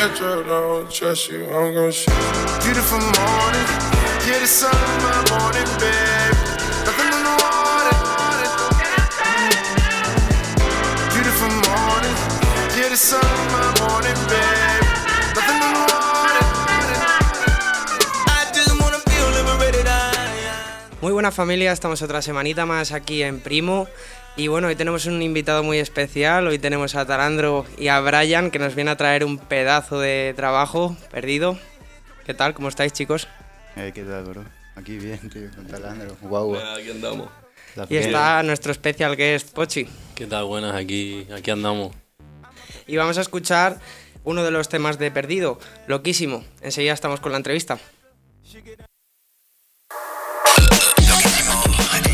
Beautiful morning, the sun in my morning, babe. Beautiful morning, the sun in my morning, babe. Muy buena familia, estamos otra semanita más aquí en Primo. Y bueno, hoy tenemos un invitado muy especial. Hoy tenemos a Talandro y a Brian que nos viene a traer un pedazo de trabajo perdido. ¿Qué tal? ¿Cómo estáis, chicos? Eh, ¿Qué tal, bro? Aquí bien, tío, con talandro. Guau, Bueno, aquí andamos. Y está nuestro especial que es Pochi. ¿Qué tal? Buenas, aquí, aquí andamos. Y vamos a escuchar uno de los temas de Perdido, loquísimo. Enseguida estamos con la entrevista. Quizás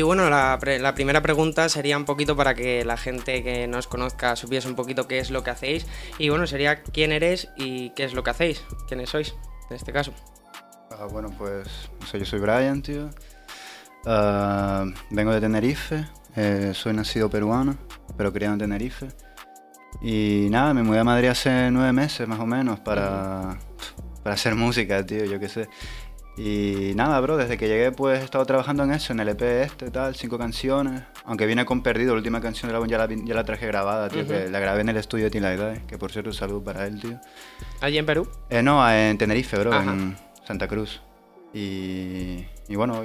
Y bueno, la, primera pregunta sería un poquito para que la gente que nos conozca supiese un poquito qué es lo que hacéis. Y bueno, sería quién eres y qué es lo que hacéis. ¿Quiénes sois, en este caso? Ah, bueno, pues o sea, yo soy Brian, tío. Ah, vengo de Tenerife. eh, soy nacido peruano, pero criado en Tenerife. Y nada, me mudé a Madrid hace nueve meses más o menos para, para hacer música, tío, yo qué sé. Y nada, bro, desde que llegué pues he estado trabajando en eso, en el EP este, tal, cinco canciones. Aunque vine con Perdido, la última canción del álbum ya la, vi- ya la traje grabada, tío, que la grabé en el estudio de Tilaidad, que por cierto un saludo para él, tío. ¿Allí en Perú? Eh, no, en Tenerife, bro, Ajá. en Santa Cruz. Y, y bueno,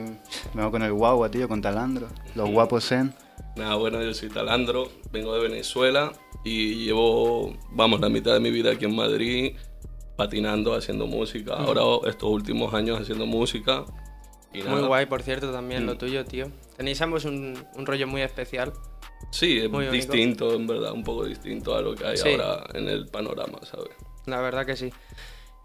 me voy con el guagua, tío, con Talandro, los guapos en. Nada, bueno, yo soy Talandro, vengo de Venezuela y llevo, vamos, la mitad de mi vida aquí en Madrid patinando, haciendo música. Ahora estos últimos años haciendo música. Y Muy nada. guay, por cierto, también Mm. lo tuyo, tío. Tenéis ambos un, un rollo muy especial. Sí, es Muy único. distinto, en verdad, un poco distinto a lo que hay Sí. ahora en el panorama, ¿sabes? La verdad que sí.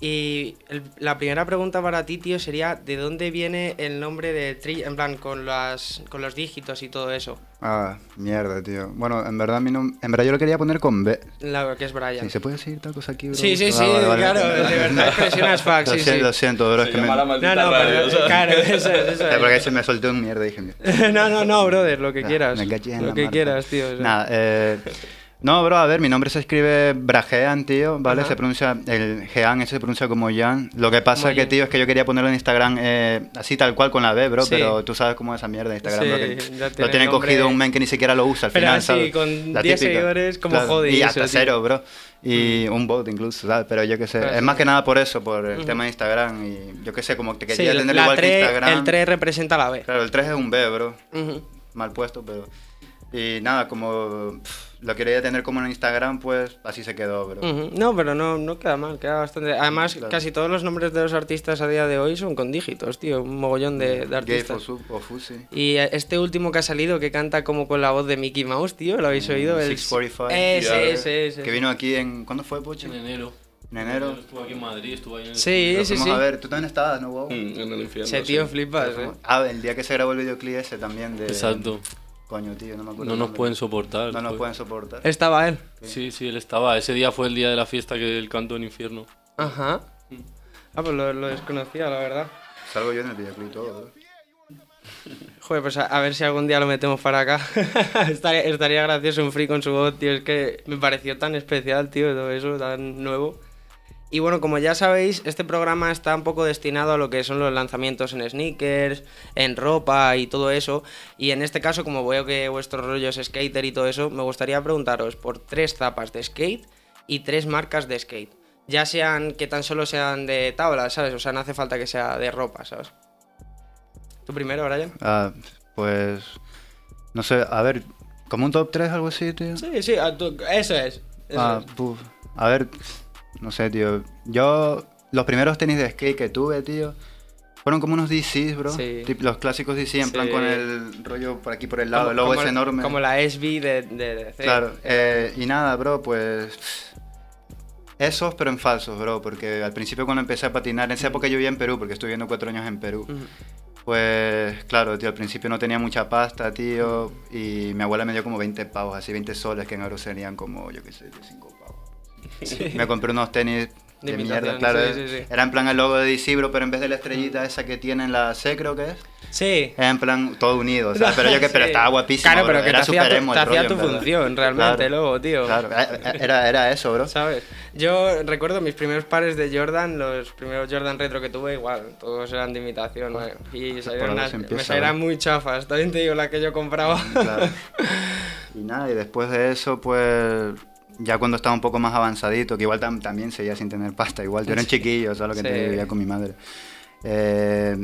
Y el- la primera pregunta para ti, tío, sería ¿de dónde viene el nombre de Tri, en plan, con, las, con los dígitos y todo eso? Ah, mierda, tío. Bueno, en verdad, mi en verdad yo lo quería poner con B. La que es Brian. Sí, ¿Se puede decir tal cosa aquí, bro? Sí, sí, Ah, sí, vale, vale. claro, de verdad, expresiones fax, Lo sí, siento, sí. Lo siento, bro, es que me... la No, maldita no, radio, claro, eso es, eso Eh, porque es. se me soltó un mierda, dije. No, no, no, brother, lo que quieras. me caché en Lo la que marca. quieras, tío. o sea. Nada, eh, no, bro, a ver, mi nombre se escribe Brajean, tío, ¿vale? Ajá. Se pronuncia, el Jean ese se pronuncia como Jan. Lo que pasa es que, tío, es que yo quería ponerlo en Instagram eh, así tal cual con la B, bro, Sí. pero tú sabes cómo es esa mierda de Instagram, Sí, bro, que lo tiene cogido un men que ni siquiera lo usa al Pero final, así, ¿sabes? con La 10 típica. seguidores, como jode Y eso, hasta tío. cero, bro. Y un bot incluso, ¿sabes? Pero yo qué sé, Claro, es sí. más que nada por eso, por el tema de Instagram y yo qué sé, como que quería tener igual que 3, Instagram. el 3 representa la B. Claro, el 3 es un B, bro. Mal puesto, pero... Y nada, como pff, lo quería tener como en Instagram, pues así se quedó. Ujú. No, pero no, no queda mal, queda bastante. Además, Claro. casi todos los nombres de los artistas a día de hoy son con dígitos, tío. Un mogollón de, artistas. O Fusi. Y este último que ha salido, que canta como con la voz de Mickey Mouse, tío, ¿lo habéis oído? El 645. Ese, Ya, ese, ese. Que vino aquí en... ¿Cuándo fue, Pochi? En enero. En enero. Estuvo aquí en Madrid, estuvo ahí en el... Sí, sí, sí. a ver. Tú también estabas, ¿no, wow? Mm, en el infierno. Ese sí. tío flipas, eh. Ah, el día que se grabó el videoclip ese también de... Exacto. Coño, tío, no me acuerdo. No el nos pueden soportar. No nos fue. pueden soportar. Estaba él. Sí, sí, él estaba. Ese día fue el día de la fiesta que él cantó en infierno. Ajá. Ah, pues lo, lo desconocía, la verdad. Salgo yo en el videoclip y todo, bro. Joder, pues a, a ver si algún día lo metemos para acá. estaría, estaría gracioso un free con su voz, tío. Es que me pareció tan especial, tío, todo eso, tan nuevo. Y bueno, como ya sabéis, este programa está un poco destinado a lo que son los lanzamientos en sneakers, en ropa y todo eso. Y en este caso, como veo que vuestro rollo es skater y todo eso, me gustaría preguntaros por tres zapas de skate y tres marcas de skate. Ya sean que tan solo sean de tabla, ¿sabes? O sea, no hace falta que sea de ropa, ¿sabes? ¿Tú primero, Brian? Ah, pues... No sé, a ver... ¿Como un top 3 algo así, tío? Sí, sí, eso es. eso Ah, es. puf. A ver, no sé, tío. Yo, los primeros tenis de skate que tuve, tío, fueron como unos DCs, bro. Sí. Los clásicos DC, en Sí. plan con el rollo por aquí por el lado, Como- el logo es enorme. Como la SB de, de. Claro, eh, y nada, bro, pues. Esos, pero en falsos, bro, porque al principio cuando empecé a patinar, en esa época yo vivía en Perú, porque estuve viviendo cuatro años en Perú. Pues claro, tío, al principio no tenía mucha pasta, tío, y mi abuela me dio como 20 pavos, así 20 soles, que en euros serían como, yo qué sé, de 5 Me compré unos tenis De de, mierda, claro. sí, sí, sí. Era en plan el logo de DC, bro, pero en vez de la estrellita esa que tiene en la C, creo que es, Sí. era en plan todo unido. Pero yo que, pero estaba guapísimo, Claro, pero bro, que era te hacía tu- te rollo, tu función, realmente, Claro. luego, tío. Claro, eh, era, era eso, bro. ¿Sabes? Yo recuerdo mis primeros pares de Jordan, los primeros Jordan retro que tuve, igual, todos eran de imitación, ¿no? Y salieron unas- me salieron muy chafas, también te digo la que yo compraba. Claro. Y nada, y después de eso, pues ya cuando estaba un poco más avanzadito, que igual tam- también seguía sin tener pasta, igual yo era un chiquillo, ¿sabes lo que Sí. te vivía con mi madre? Eh,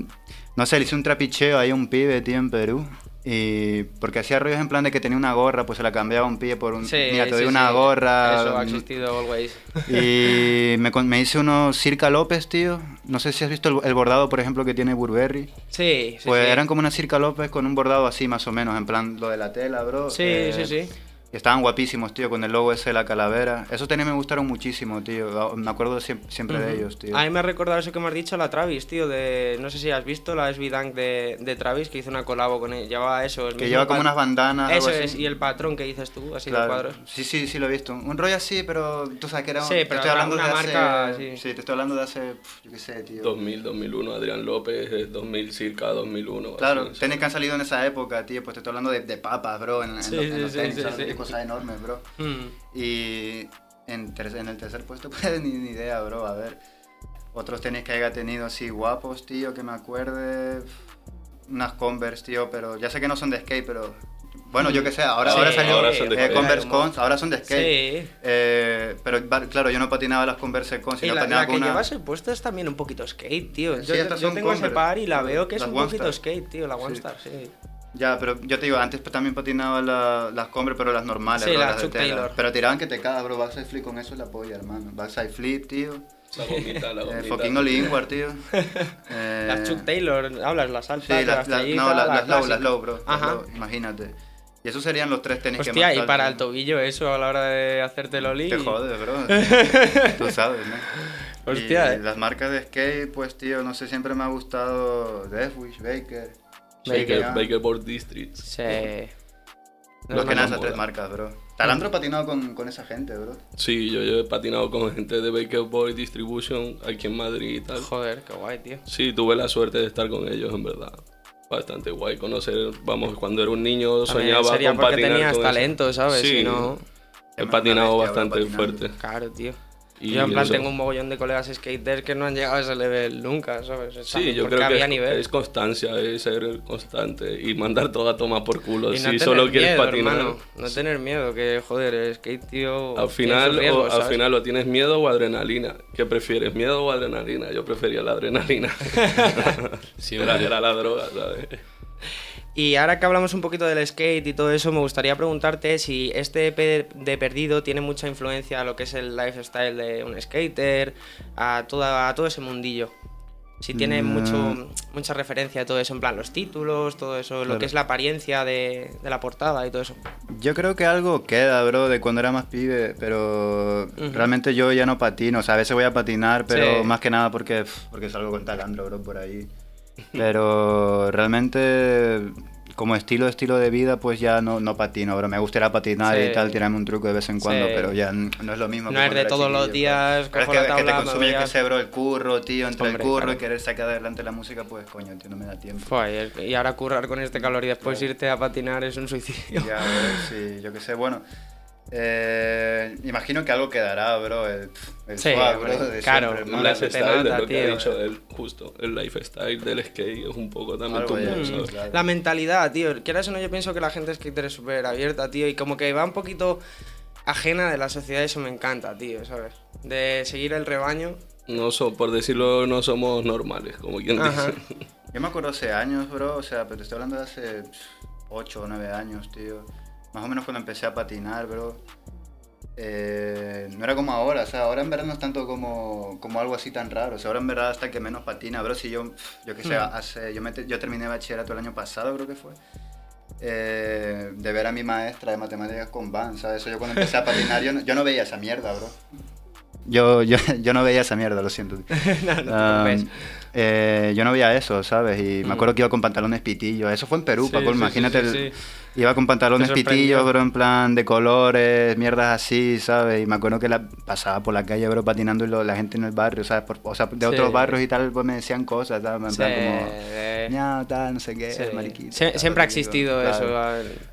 no sé, le hice un trapicheo ahí a un pibe, tío, en Perú. Y porque hacía rollos en plan de que tenía una gorra, pues se la cambiaba a un pibe por un... Sí, mira, te sí, doy una sí. gorra. Eso ha existido always. Y me, me hice unos Circa López, tío. No sé si has visto el, el bordado, por ejemplo, que tiene Burberry. Sí, sí. Pues eran como una Circa López con un bordado así, más o menos, en plan lo de la tela, bro. Sí, Eh, sí, sí. Estaban guapísimos, tío, con el logo ese de la calavera. Esos tenis me gustaron muchísimo, tío. Me acuerdo siempre, siempre de ellos, tío. A mí me ha recordado eso que me has dicho, la Travis, tío, de... No sé si has visto la SB Dunk de, de Travis, que hizo una colabo con él. Llevaba eso. el Que lleva como unas bandanas. Eso algo es, así. y el patrón que dices tú, así de Claro. cuadros. Sí, sí, sí lo he visto. Un rollo así, pero tú sabes que era un... Sí, te pero estoy era hablando una de marca, hace... sí. te estoy hablando de hace... Yo qué sé, tío. 2000, 2001, Adrián López, eh, 2000, circa 2001. así, Claro, sí. tenis que han salido en esa época, tío. Pues te estoy hablando de, de papas, bro. En, en Sí, los, en sí, los sí, tenis, sí, sí. Cosas enormes, bro. Mm. Y en, en el tercer puesto, pues ni, ni idea, bro. A ver, otros tenis que haya tenido así guapos, tío, que me acuerde. Unas Converse, tío, pero ya sé que no son de skate, pero. Bueno, yo que sé, ahora, Sí, ahora salió ahora son de eh. Converse Cons, ahora son de skate. Sí. Eh, pero claro, yo no patinaba las Converse Cons, Y sino la, patinaba la que una. llevas el puesto es también un poquito skate, tío. Sí, Yo, estas yo son tengo ese Converse, par y la veo que es un poquito skate, tío, la One Sí. Star, sí. Ya, pero yo te digo, antes también patinaba la- las Converse, pero las normales, Sí, bro, las las de Chuck tela. Taylor. Pero tiraban que te cagas, bro. Backside flip con eso es la polla, hermano. Backside flip, tío. La gomita, la Eh, gomita. fucking Inward, tío. Eh, Las Chuck Taylor, hablas, las altas, Sí, las, las no, las, la las low, las low, bro. las Ajá. low, imagínate. Y esos serían los tres tenis que Hostia, más y tal, para el tobillo eso a la hora de hacerte el. Te jodes, bro. Tú sabes, ¿no? Hostia, y eh. las marcas de skate, pues, tío, no sé, siempre me ha gustado Deathwish, Baker. Baker, Shakedown. Bakerboard District. Sí. Los que no esas tres marcas, bro. Talandro ha patinado con, con esa gente, bro. Sí, yo, yo he patinado con gente de Bakerboard Distribution aquí en Madrid y tal. Joder, qué guay, tío. Sí, tuve la suerte de estar con ellos, en verdad. Bastante guay conocer, vamos, cuando era un niño También soñaba sería con porque patinar tenías con eso. talento, ¿sabes? Sí, Si no... he patinado bestia, bastante fuerte. Claro, tío. Y yo en plan eso. tengo un mogollón de colegas skaters que no han llegado a ese level nunca, ¿sabes? Es Sí, yo creo que había es, nivel. es constancia, es ser constante y mandar todo a tomar por culo. Y si solo quieres miedo, patinar, hermano. No tener miedo, que joder, el skate, tío. al final, o, al final o tienes miedo o adrenalina. ¿Qué prefieres, miedo o adrenalina? Yo prefería la adrenalina. Sí, era, era la droga, ¿sabes? Y ahora que hablamos un poquito del skate y todo eso, me gustaría preguntarte si este EP de Perdido tiene mucha influencia a lo que es el lifestyle de un skater, a, toda, a todo ese mundillo. Si tiene Mm. mucho, mucha referencia a todo eso, en plan los títulos, todo eso, lo que es la apariencia de, de la portada y todo eso. Yo creo que algo queda, bro, de cuando era más pibe, pero realmente yo ya no patino. O sea, a veces voy a patinar, pero Sí. más que nada porque, porque salgo con talandro, bro, por ahí. Pero realmente, como estilo, estilo de vida, pues ya no, no patino, bro. Me gustaría patinar Sí. y tal, tirarme un truco de vez en cuando, Sí. pero ya no es lo mismo. No que es de todos los chiquillo, días, Pero es que, la es que te tabla, me consume, yo que sé, bro, el curro, tío, entre Hombre, el curro claro. y querer sacar adelante la música, pues coño, tío, no me da tiempo. Fua, y, ahora currar con este calor y después irte a patinar es un suicidio. Ya, bro, sí, yo qué sé, bueno. Eh, imagino que algo quedará, bro. El, el Sí, swag, hombre, bro, de claro, siempre, lifestyle de lo que ha dicho él, justo. El lifestyle del skate es un poco también Algo tu. La mentalidad, tío. Quieras o no, yo pienso que la gente skater es súper abierta, tío. Y como que va un poquito ajena de la sociedad, eso me encanta, tío, ¿sabes? De seguir el rebaño. No so- por decirlo, no somos normales, como quien Ajá. dice. Yo me acuerdo hace años, bro, o sea, pero te estoy hablando de hace 8 o 9 años, tío. Más o menos cuando empecé a patinar, bro. Eh, no era como ahora, o sea, ahora en verdad no es tanto como, como algo así tan raro. O sea, ahora en verdad hasta que menos patina, bro. Si yo, yo qué sé, Hmm. hace, yo, me yo terminé bachillerato el año pasado, creo que fue. eh, de ver a mi maestra de matemáticas con van, ¿sabes? Eso yo cuando empecé a patinar, yo no, yo no veía esa mierda, bro. Yo, yo, yo no veía esa mierda, lo siento. no, no te Um, preocupes. eh, yo no veía eso, ¿sabes? Y me Mm. acuerdo que iba con pantalones pitillos. Eso fue en Perú, Sí, Paco, sí, imagínate. sí, el- sí. Iba con pantalones pitillos, bro, en plan de colores, mierdas así, ¿sabes? Y me acuerdo que la, pasaba por la calle, bro, patinando y lo- la gente en el barrio, ¿sabes? Por- o sea, de otros barrios y tal, pues me decían cosas, ¿sabes? En Sí, plan como, eh, ñao, tal, no sé qué, sí. mariquita. Sie- tal, siempre ha existido eso.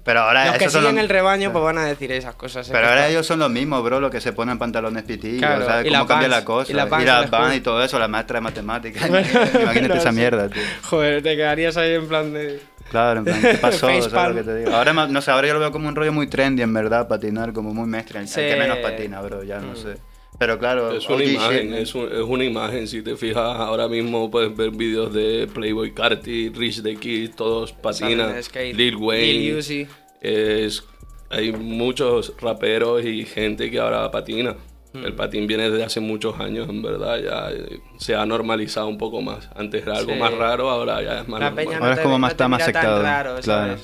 Pero ahora Los que esos son siguen los- el rebaño, claro. pues van a decir esas cosas. Pero Es que ahora ellos son los mismos, bro, los que se ponen pantalones pitillos, Claro, ¿sabes? y Cómo cambia la cosa. y las Vans y la Vans escuela. y todo eso, la maestra de matemáticas. Imagínate, No, esa mierda, tío. Joder, te quedarías ahí en plan de. Claro, en plan, ¿qué pasó? Face ¿Sabes palm. lo que te digo? Ahora, no sé, ahora yo lo veo como un rollo muy trendy, en verdad, patinar, como muy mestre. El Sí. que menos patina, bro, ya no Mm. sé. Pero claro, Es una shit, imagen, es, un- es una imagen. Si te fijas, ahora mismo puedes ver vídeos de Playboy Carti, Rich the Kid, todos patinan. Lil Wayne. Lil Uzi. es, hay muchos raperos y gente que ahora patina. El patín viene desde hace muchos años, en verdad, ya eh, se ha normalizado un poco más. Antes era algo Sí. más raro, ahora ya es más La normal. peña Ahora es como más- está más aceptado, raro, claro.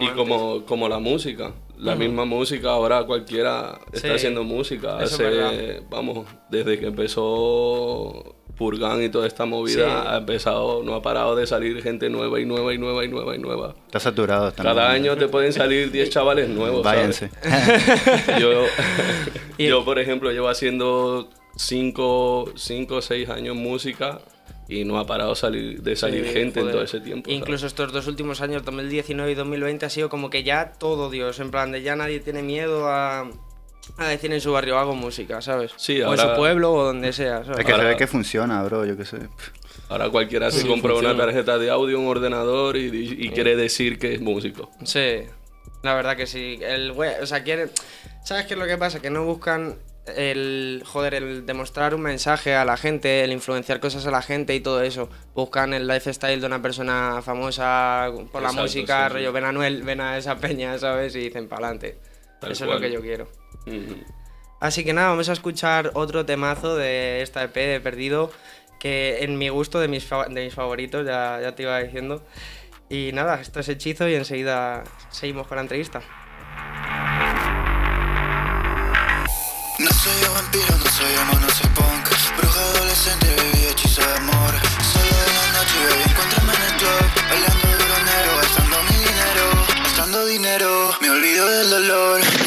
y como, como la música, la misma música, ahora cualquiera está Sí, haciendo música. es Hace, vamos, desde que empezó Purgan y toda esta movida, Sí. ha empezado, no ha parado de salir gente nueva y nueva y nueva y nueva y nueva. Está saturado también. Cada año te pueden salir 10 chavales nuevos. Váyanse. Yo, por ejemplo, llevo haciendo 5 o 6 años música y no ha parado salir, de salir Sí, gente en todo ese tiempo. ¿sabes? Incluso estos dos últimos años, 2019 y 2020, ha sido como que ya todo Dios, en plan de ya nadie tiene miedo a, a decir en su barrio hago música, ¿sabes? Sí, o en su ahora- pueblo o donde sea, ¿sabes? Es que se Ahora- ve que funciona, bro, yo qué sé. Ahora cualquiera se Sí, compra una tarjeta de audio, un ordenador y, y- y quiere decir que es músico. Sí, la verdad que sí. El güey, o sea, quiere. ¿Sabes qué es lo que pasa? Que no buscan el. Joder, el demostrar un mensaje a la gente, el influenciar cosas a la gente y todo eso. Buscan el lifestyle de una persona famosa por la Exacto, música, sí, sí. rollo, ven a Noel, ven a esa peña, ¿sabes? Y dicen pa'lante. Tal Eso es lo que yo quiero. Ujú. Así que nada, vamos a escuchar otro temazo de esta EP de Perdido, que en mi gusto de mis, fa- de mis favoritos, ya, ya te iba diciendo. Y nada, esto es hechizo y enseguida seguimos con la entrevista. No soy un vampiro, no soy no soy punk Bruja adolescente, viví hechizo de amor Solo en la noche, olvido del dolor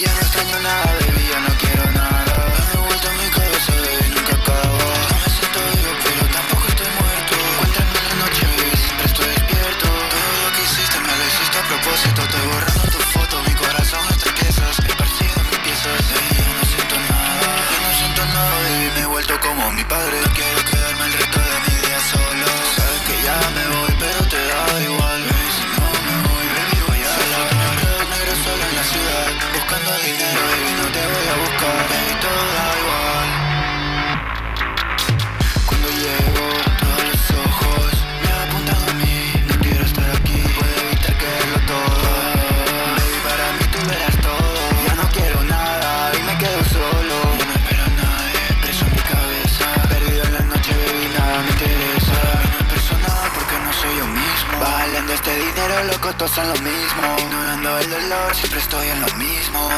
todos son lo mismo. Ignorando el dolor, siempre estoy en lo mismo.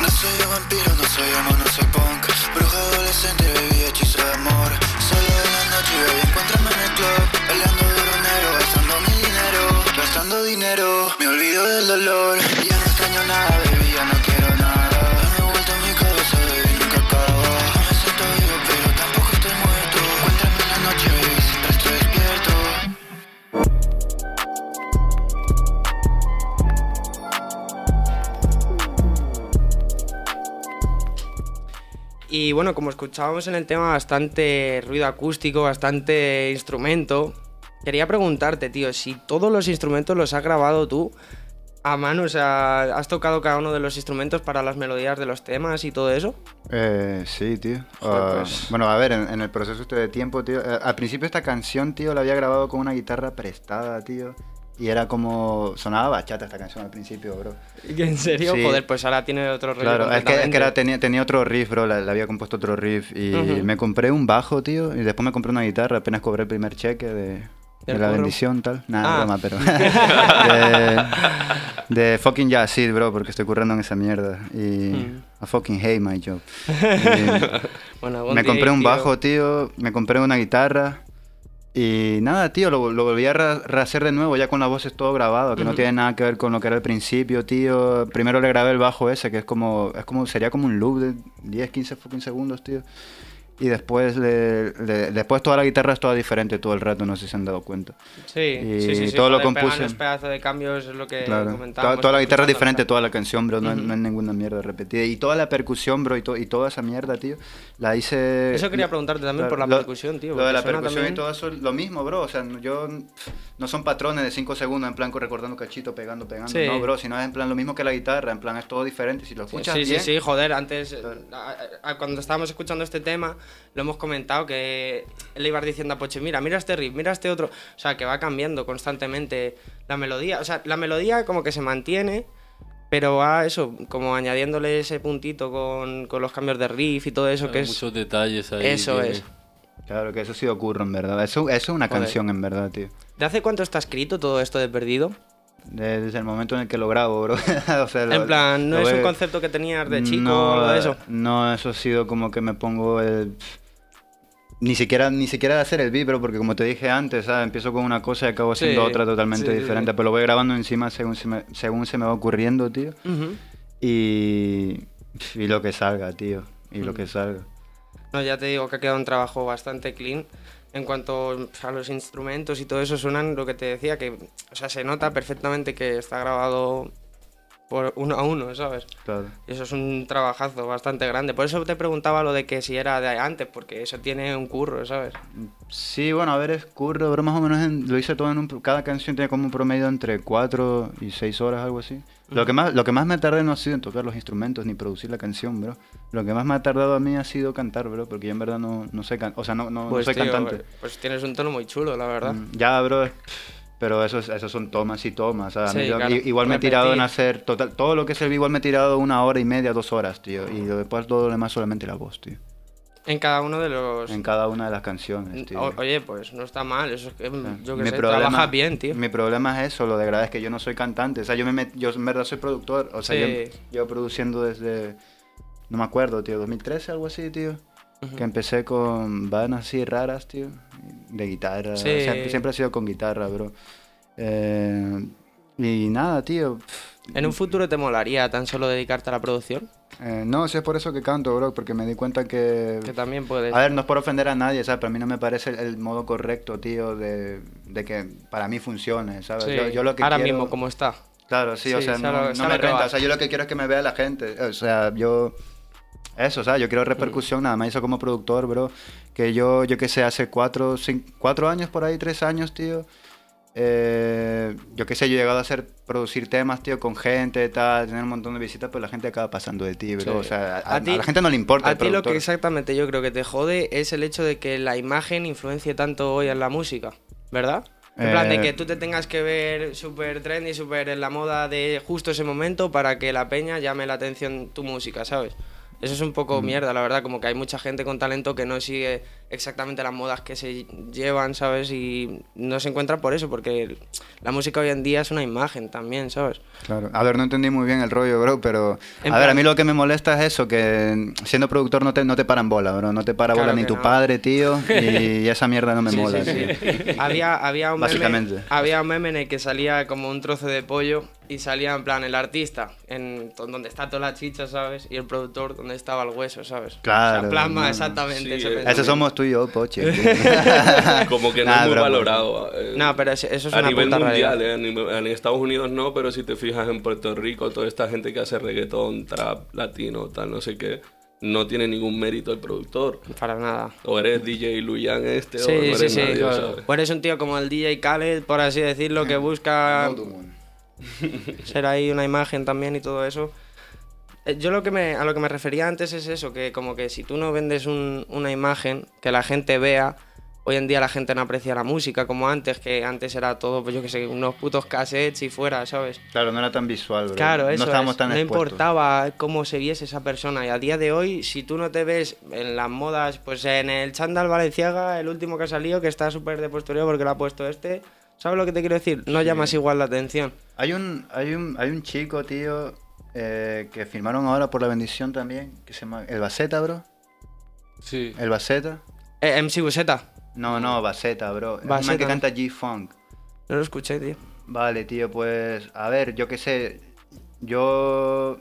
No soy un vampiro, no soy emo, no soy punk. Bruja adolescente, bebí hechizo de amor. Solo en la noche, baby, encuéntrame en el club. Peleando duro negro, gastando mi dinero. Gastando dinero, me olvido del dolor. Y bueno, como escuchábamos en el tema, bastante ruido acústico, bastante instrumento. Quería preguntarte, tío, si todos los instrumentos los has grabado tú a mano, o sea, has tocado cada uno de los instrumentos para las melodías de los temas y todo eso. Eh, sí, tío. Joder, Ah, pues. Bueno, a ver, en, en el proceso este de tiempo, tío. eh, al principio esta canción, tío, la había grabado con una guitarra prestada, tío. Y era como... Sonaba bachata esta canción al principio, bro. ¿En serio? Sí. Joder, pues ahora tiene otro rollo. Claro, es que, es que era- tenía, tenía otro riff, bro. Le, había compuesto otro riff. Y me compré un bajo, tío. Y después me compré una guitarra. Apenas cobré el primer cheque de, de ¿Del la bendición, tal. Nada, Ah. broma, pero... de, de fucking jazz, sí, bro, porque estoy currando en esa mierda. Y Mm. I fucking hate my job. Bueno, me compré un tío. bajo, tío. Me compré una guitarra. Y nada, tío, lo, lo volví a rehacer de nuevo, ya con las voces todo grabado, que no tiene nada que ver con lo que era al principio, tío. Primero le grabé el bajo ese, que es como, es como sería como un loop de 10, 15 fucking segundos, tío. Y después, le, le- después toda la guitarra es toda diferente todo el rato, no sé si se han dado cuenta. Sí, Y sí, sí, sí, todo lo compuse- los pedazos de cambios es lo que Claro. Toda, toda la guitarra es diferente, toda la canción, bro. No, es- Ujú. no es ninguna mierda repetida. Y toda la percusión, bro, y, to- y toda esa mierda, tío, la hice... Eso quería preguntarte también por la lo- percusión, tío, Lo de la percusión también- y todo eso, lo mismo, bro. O sea, yo... No son patrones de 5 segundos en plan recordando cachito, pegando, pegando. Sí. No, bro, sino es en plan lo mismo que la guitarra. En plan es todo diferente. Si lo escuchas sí, bien... sí, sí, joder, antes, eh, a- a- cuando estábamos escuchando este tema, lo hemos comentado que le ibas diciendo a Poche, mira, mira este riff, mira este otro, o sea, que va cambiando constantemente la melodía, o sea, la melodía como que se mantiene, pero va eso, como añadiéndole ese puntito con, con los cambios de riff y todo eso, que Hay es... muchos detalles ahí. Eso que- es. Claro, que eso sí ocurre, en verdad. Eso, eso es una Joder. canción, en verdad, tío. ¿De hace cuánto está escrito todo esto de Perdido? De- Desde el momento en el que lo grabo, bro. o sea, lo- en plan, ¿no es un concepto que tenías de chico no, o algo de eso? No, eso ha sido como que me pongo el... Ni siquiera, ni siquiera de hacer el beat, bro, porque como te dije antes, ¿sabes? empiezo con una cosa y acabo haciendo Sí, otra totalmente sí, diferente, sí. pero lo voy grabando encima según se me, según se me va ocurriendo, tío. Y, y lo que salga, tío. Y lo que salga. No, ya te digo que ha quedado un trabajo bastante clean. En cuanto a los instrumentos y todo eso, suenan lo que te decía, que o sea, se nota perfectamente que está grabado por uno a uno, ¿sabes? Claro. Y eso es un trabajazo bastante grande. Por eso te preguntaba lo de que si era de antes, porque eso tiene un curro, ¿sabes? Sí, bueno, a ver, es curro, pero más o menos en- lo hice todo en un... Cada canción tiene como un promedio entre 4 y 6 horas, algo así. Lo, que más, lo que más me tardé no ha sido en tocar los instrumentos ni producir la canción, bro. Lo que más me ha tardado a mí ha sido cantar, bro, porque yo en verdad no, no sé cantar. O sea, no, no, no Pues, soy tío, cantante. Pues tienes un tono muy chulo, la verdad. Mm, Ya, bro, es- pero eso, es- eso son tomas y tomas. ¿sabes? A mí Sí, yo- claro. igual me he tirado en hacer total, todo lo que es el igual me he tirado una hora y media, dos horas, tío. Y después todo lo demás solamente la voz, tío. En cada uno de los... En cada una de las canciones, tío. O- oye, pues no está mal, eso es que, yo que Mi sé, problema- trabajas bien, tío. Mi problema es eso, lo de verdad es que yo no soy cantante. O sea, yo, me met- yo en verdad soy productor. O sea, Sí. yo llevo produciendo desde, no me acuerdo, tío, 2013, algo así, tío. Que empecé con bandas así raras, tío. De guitarra. Sí. Siempre, siempre ha sido con guitarra, bro. Eh, y nada, tío. ¿En un futuro te molaría tan solo dedicarte a la producción? Eh, no, sí, es por eso que canto, bro. Porque me di cuenta que... Que también puedes... A ver, no es por ofender a nadie, ¿sabes? Pero a mí no me parece el, el modo correcto, tío, de, de que para mí funcione, ¿sabes? Sí, Yo, yo lo que ahora quiero- mismo como está. Claro, sí, o Sí, sea, sé no, no sé me renta. O sea, yo lo que quiero es que me vea la gente. O sea, yo... Eso, o sea, yo quiero repercusión, nada más hizo como productor, bro. Que yo, yo que sé, hace cuatro, cinco, cuatro años por ahí, tres años, tío. eh, yo qué sé, yo he llegado a hacer, producir temas, tío, con gente, tal, tener un montón de visitas, pero la gente acaba pasando de ti, bro. Sí. O sea, a, A a ti- la gente no le importa. A el ti lo que exactamente yo creo que te jode es el hecho de que la imagen influencie tanto hoy en la música, ¿verdad? En plan, de Eh, que tú te tengas que ver súper trendy, súper en la moda de justo ese momento para que la peña llame la atención tu música, ¿sabes? Eso es un poco Mm. mierda, la verdad, como que hay mucha gente con talento que no sigue exactamente las modas que se llevan, ¿sabes? Y no se encuentra por eso, porque la música hoy en día es una imagen también, ¿sabes? Claro. A ver, no entendí muy bien el rollo, bro, pero... En a ver, a mí lo que me molesta es eso, que siendo productor no te, no te paran bola, bro. No te para Claro bola ni tu no. padre, tío, y esa mierda no me Sí, mola, sí, había, había, un meme, Básicamente. había un meme en el que salía como un trozo de pollo y salía en plan el artista, en donde está toda la chicha, ¿sabes? Y el productor donde estaba el hueso, ¿sabes? Claro, O sea, plasma no. exactamente Sí, ese eh, somos tú y yo, poche. Como que no Nah, es muy broma. valorado. eh, No, pero es- eso es a una nivel mundial, eh, en Estados Unidos no, pero si te fijas en Puerto Rico, toda esta gente que hace reggaetón, trap, latino, tal, no sé qué, no tiene ningún mérito el productor. Para nada. O eres DJ Luyan este, o no Sí, sí, eres sí. nadie, claro. ¿sabes? O eres un tío como el DJ Khaled, por así decirlo, que busca ser ahí una imagen también y todo eso. Eh, Yo lo que me, a lo que me refería antes es eso, que como que si tú no vendes un- una imagen que la gente vea, hoy en día la gente no aprecia la música como antes, que antes era todo, pues yo que sé, unos putos cassettes y fuera, ¿sabes? Claro, no era tan visual, bro. Claro, eso no estábamos es. tan no expuestos. importaba cómo se viese esa persona. Y a día de hoy, si tú no te ves en las modas, pues en el chándal Valenciaga, el último que ha salido, que está súper de postureo porque lo ha puesto este, ¿sabes lo que te quiero decir? No llamas igual la atención. Hay un, hay un, hay un chico, tío, eh, que firmaron ahora por la bendición también, que se llama El Baceta, bro. Sí. El Baceta. Eh, MC Buseta, No, no, Baceta, bro. Es un man Baceta, que canta G-Funk. no lo escuché, tío. Vale, tío, pues, a ver, yo qué sé, yo...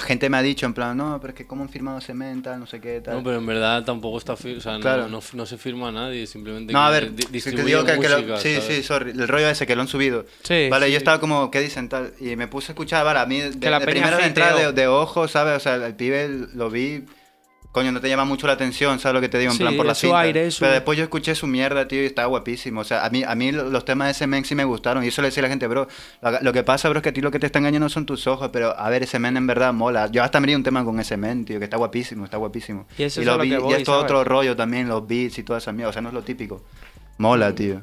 Gente me ha dicho en plan, no, pero es que cómo han firmado Cementa, no sé qué, tal. No, pero en verdad tampoco está o sea, no, Claro. no, no se firma a nadie, simplemente No, a ver, que digo que, que lo- música, sí, ¿sabes? sí, sorry, el rollo ese que lo han subido. Sí, vale, sí. yo estaba como, ¿qué dicen tal? Y me puse a escuchar, vale, a mí de, Que la de primera entrada de, de ojo, ¿sabes? O sea, el, pibe lo vi, coño, no te llama mucho la atención, ¿sabes lo que te digo? En Sí, plan, por la es su cinta. aire, es su- Pero después yo escuché su mierda, tío, y estaba guapísimo. O sea, a mí, a mí lo- los temas de ese men sí me gustaron. Y eso le decía a la gente, bro, lo, que pasa, bro, es que a ti lo que te está engañando son tus ojos, pero a ver, ese men en verdad mola. Yo hasta me haría un tema con ese men, tío, que está guapísimo, está guapísimo. Y eso es lo a lo vi- que y voy, esto ¿sabes? otro rollo también, los beats y toda esa mierda. O sea, no es lo típico. Mm. Mola, tío.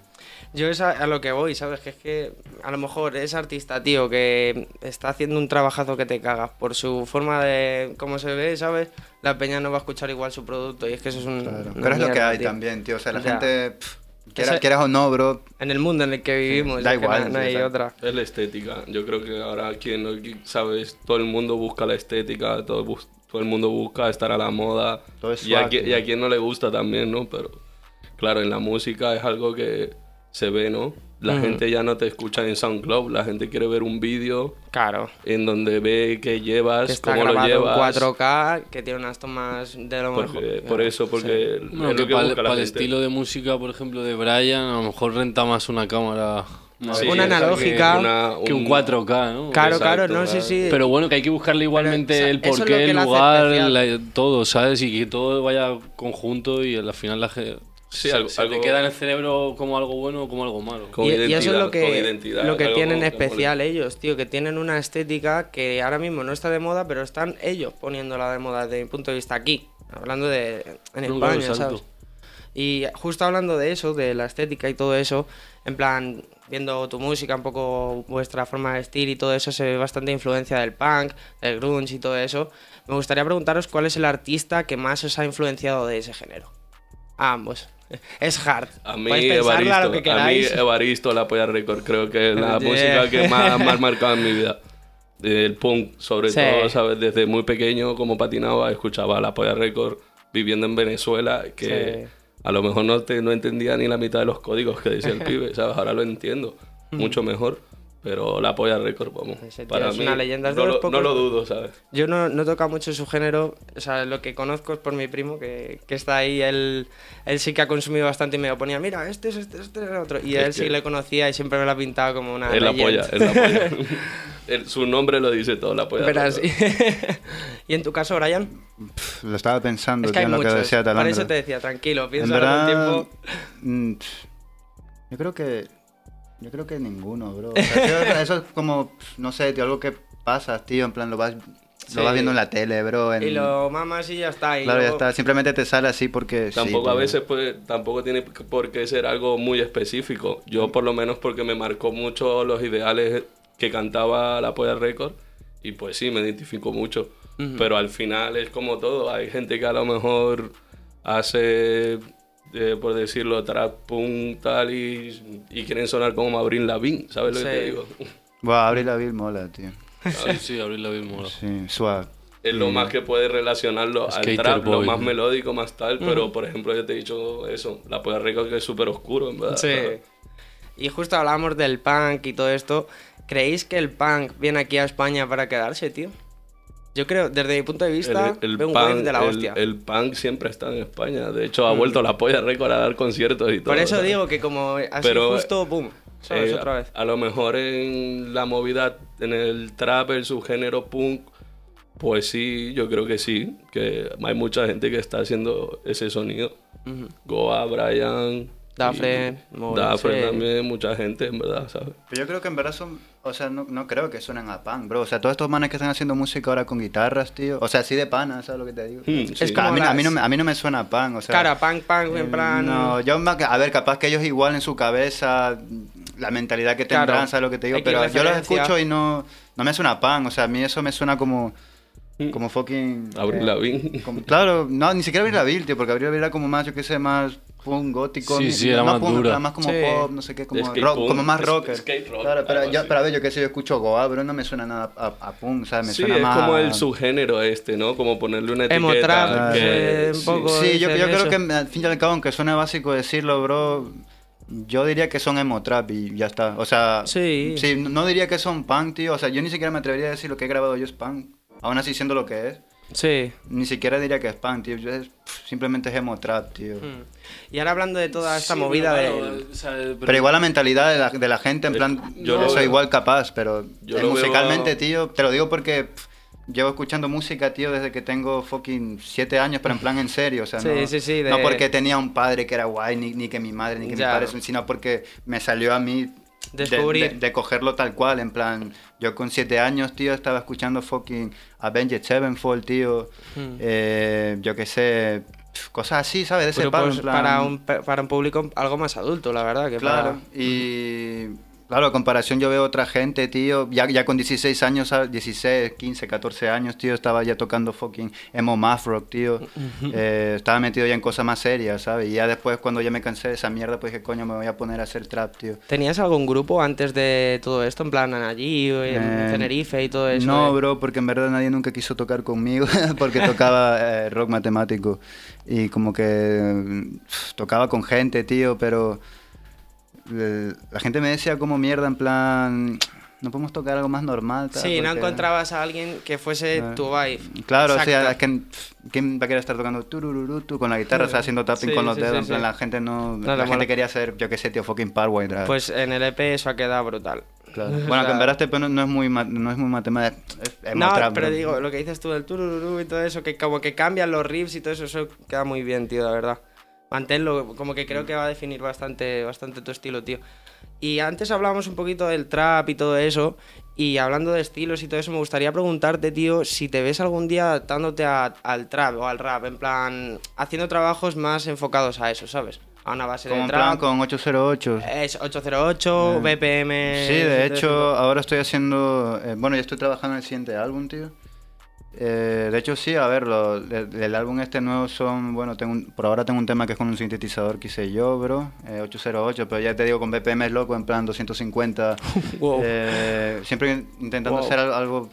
Yo es a, a lo que voy, ¿sabes? Que es que a lo mejor es artista, tío, que está haciendo un trabajazo que te cagas por su forma de cómo se ve, ¿sabes? La peña no va a escuchar igual su producto y es que eso es un... Claro. Pero es lo que mierda, hay tío. también, tío. O sea, la O sea, gente, pff, quiera- ese- quieras o no, bro. En el mundo en el que vivimos, da es que igual, no, no sí, hay otra. Es la estética. Yo creo que ahora quien no sabes, todo el mundo busca la estética, todo, todo el mundo busca estar a la moda. Todo es y, a swag, tío. y a quien no le gusta también, ¿no? Pero claro, en la música es algo que se ve, ¿no? La gente ya no te escucha en SoundCloud, la gente quiere ver un vídeo Claro. en donde ve qué llevas, Que está cómo lo grabado llevas. en 4K, que tiene unas tomas de lo Porque- mejor. por eso, porque Bueno, es que que para, el estilo de música, por ejemplo, de Brian, a lo mejor renta más una cámara más Sí, Una es que analógica una- que un 4K, ¿no? Claro, Exacto, claro, no, sí, sí. Pero bueno, que hay que buscarle igualmente o sea, el porqué, que el lugar, la- todo, ¿sabes? Y que todo vaya conjunto y al final la gente... Sí, se, algo- se te queda en el cerebro como algo bueno o como algo malo. Con y, y eso es lo que, lo que tienen especial ellos, tío, que tienen una estética que ahora mismo no está de moda, pero están ellos poniéndola de moda desde mi punto de vista aquí, hablando de en España, ¿sabes? exacto. Y justo hablando de eso, de la estética y todo eso, en plan, viendo tu música, un poco vuestra forma de vestir y todo eso, se ve bastante influencia del punk, del grunge y todo eso. Me gustaría preguntaros cuál es el artista que más os ha influenciado de ese género. A ambos. Es hard. A mí, lo Evaristo, que a mí. Evaristo, la Polla Record, creo que es la Yeah. música que más, más marcado en mi vida. El punk, sobre Sí. todo, ¿sabes? Desde muy pequeño, como patinaba, escuchaba la Polla Record viviendo en Venezuela, que Sí. a lo mejor no, te, no entendía ni la mitad de los códigos que decía el pibe, ¿sabes? Ahora lo entiendo mucho mejor. Pero la Polla Record, vamos. Ese tío Para es mí, una leyenda, es de no, los lo, no lo dudo, ¿sabes? Yo no, no toca mucho su género, o sea, lo que conozco es por mi primo, que, que está ahí, él, él sí que ha consumido bastante y me lo ponía, mira, este es este, este es el otro. Y Es él sí que- le conocía y siempre me lo ha pintado como una Es la leyenda. polla, es la polla. El- su nombre lo dice todo, la Polla Verás, Record. y en tu caso, Brian, Pff, lo estaba pensando, es que tío, hay en lo que muchos. decía Por eso te decía, tranquilo, En piensa verdad, un tiempo. mm, yo creo que yo creo que ninguno, bro. O sea, tío, eso es como, no sé, tío, algo que pasa, tío, en plan lo vas Sí. lo vas viendo en la tele, bro. en- Y lo mamas y ya está. Y claro, ya luego- está. Simplemente te sale así porque sí, Tampoco a veces puede, tampoco tiene por qué ser algo muy específico. Yo por lo menos porque me marcó mucho los ideales que cantaba la Polla Record y pues sí, me identifico mucho. Pero al final es como todo, hay gente que a lo mejor hace eh, por decirlo, trap, punk, tal, y, y quieren sonar como Abril Lavigne, ¿sabes lo que te digo? Bueno, Abril Lavigne mola, tío. Sí, sí, abrir la misma mola. Sí, suave. Es lo más que puedes relacionarlo al trap, lo más melódico, más tal, pero por ejemplo yo te he dicho eso, la Puerto Rico que es súper oscuro, en verdad. Sí. ¿sabes? Y justo hablábamos del punk y todo esto. ¿Creéis que el punk viene aquí a España para quedarse, tío? Yo creo, desde mi punto de vista, El, el veo un wave punk, de la el- hostia. el punk siempre está en España. De hecho, ha vuelto la polla récord a dar conciertos y todo. Por eso ¿sabes? digo que como así Pero, justo, boom, ¿sabes? Eh, Otra vez. A lo mejor en la movida, en el trap, el subgénero punk, pues sí, yo creo que sí. Que hay mucha gente que está haciendo ese sonido. Goa, Brian. Dafre, y- Mo- Dafre sí. también, mucha gente, en verdad, ¿sabes? Pero yo creo que en verdad son, o sea, no, no creo que suenen a pan, bro. O sea, todos estos manes que están haciendo música ahora con guitarras, tío. O sea, así de pana, ¿sabes lo que te digo? Hmm, sí. Es a, mí, como a, mí no me, a mí no me suena a pan, o sea... Cara, punk, punk, en eh, plan... No, yo, más que- a ver, capaz que ellos igual en su cabeza, la mentalidad que tendrán, Claro. ¿sabes lo que te digo? Pero yo los escucho y no, no me suena a pan, o sea, a mí eso me suena como... Como fucking... Abril eh, Lavigne. como- claro, no, ni siquiera Abril Lavigne, tío, porque Abril Lavigne era como más, yo qué sé, más punk gótico. Sí, ni- sí, era no más punk, dura. era más como Sí. pop, no sé qué, como, rock, punk, como más es- rocker. skate rock, claro, pero, yo, a ver, yo qué sé, yo escucho Goa, pero no me suena nada a, a punk, ¿sabes? Me Sí, suena es más como a- el subgénero este, ¿no? Como ponerle una Emo etiqueta. trap, que- eh, un sí. poco. Sí, yo, yo creo que al fin y al cabo, aunque suene básico decirlo, bro, yo diría que son emo trap y ya está. O sea, Sí. no no diría que son punk, tío. O sea, yo ni siquiera me atrevería a decir lo que he grabado yo es punk. Aún así siendo lo que es. Sí. Ni siquiera diría que es punk, tío. Yo es- pff, simplemente es emo trap, tío. Mm. Y ahora hablando de toda esta Sí, movida pero de... claro, o sea, pero- Pero igual la mentalidad de la, de la gente, en plan, yo lo soy igual capaz, pero yo eh, lo veo- musicalmente, tío, te lo digo porque pff, llevo escuchando música, tío, desde que tengo fucking siete años, pero en plan en serio, o sea, Sí, no, sí, sí, de- no porque tenía un padre que era guay, ni, ni que mi madre, ni que Ya. mi padre, sino porque me salió a mí Descubrir. De, de cogerlo tal cual, en plan, yo con siete años, tío, estaba escuchando fucking Avenged Sevenfold, tío, Mm. eh, yo qué sé, cosas así, ¿sabes? De ese Grupos palo, en plan- para, un, para un público algo más adulto, la verdad. Que Claro, para- y claro, a comparación yo veo otra gente, tío, ya, ya con 16 años, ¿sabes? 16, 15, 14 años, tío, estaba ya tocando fucking emo math rock, tío. Eh, estaba metido ya en cosas más serias, ¿sabes? Y ya después cuando ya me cansé de esa mierda, pues dije, coño, me voy a poner a hacer trap, tío. ¿Tenías algún grupo antes de todo esto? En plan, allí, en Eh, Tenerife y todo eso. No, eh? bro, porque en verdad nadie nunca quiso tocar conmigo, porque tocaba eh, rock matemático y como que mm, tocaba con gente, tío, pero la gente me decía como mierda, en plan, no podemos tocar algo más normal. tal, Sí, no porque- encontrabas a alguien que fuese Ah. tu vibe. Claro, o Exacto. sea, es que ¿quién va a querer estar tocando turururutu con la guitarra, o sea, haciendo tapping Sí, con los sí, dedos? sí, en plan, sí. la gente no, No, la gente mola. quería hacer, yo qué sé, tío, fucking Parkway Drive. Pues en el EP eso ha quedado brutal. Claro. o Bueno, que en sea- verdad este pedo no, no es muy no es muy matemático, No, trap, pero bro. digo, lo que dices tú del tururú y todo eso, que como que cambian los riffs y todo eso, eso queda muy bien, tío, la verdad. Manténlo, como que creo que va a definir bastante, bastante tu estilo, tío. Y antes hablábamos un poquito del trap y todo eso, y hablando de estilos y todo eso, me gustaría preguntarte, tío, si te ves algún día adaptándote a- al trap o al rap, en plan, haciendo trabajos más enfocados a eso, ¿sabes? A una base Como de en plan trap. con 808. Es 808, Eh, BPM. Sí, de hecho, ahora estoy haciendo. eh, bueno, ya estoy trabajando en el siguiente álbum, tío. Eh, de hecho, sí, a ver, lo, el, el álbum este nuevo son. Bueno, tengo un- por ahora tengo un tema que es con un sintetizador que hice yo, bro. eh, 808, pero ya te digo, con BPM es loco, en plan 250. Wow. eh, siempre intentando Wow. hacer al- algo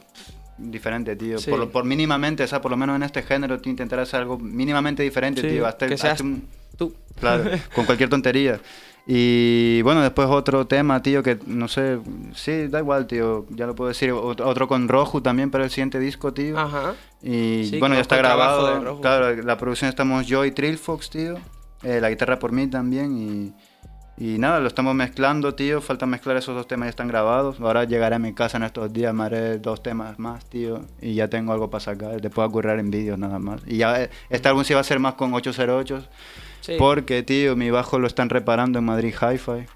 diferente, tío. Sí. Por, por mínimamente, o sea, por lo menos en este género, intentar hacer algo mínimamente diferente, Sí, tío. Hasta, que seas hasta un- tú. Claro, con cualquier tontería. Y bueno, después otro tema, tío, que no sé, sí, da igual, tío, ya lo puedo decir. Otro, otro con Roju también para el siguiente disco, tío. Ajá. Y Sí, bueno, ya está grabado. Claro, la producción estamos yo y Trillfox, tío. Eh, la guitarra por mí también. Y, y nada, lo estamos mezclando, tío. Falta mezclar esos dos temas, ya están grabados. Ahora llegaré a mi casa en estos días, me haré dos temas más, tío. Y ya tengo algo para sacar. Después voy a currar en vídeos nada más. Y ya eh, este álbum sí va a ser más con 808. Sí. Porque, tío, mi bajo lo están reparando en Madrid Hi-Fi.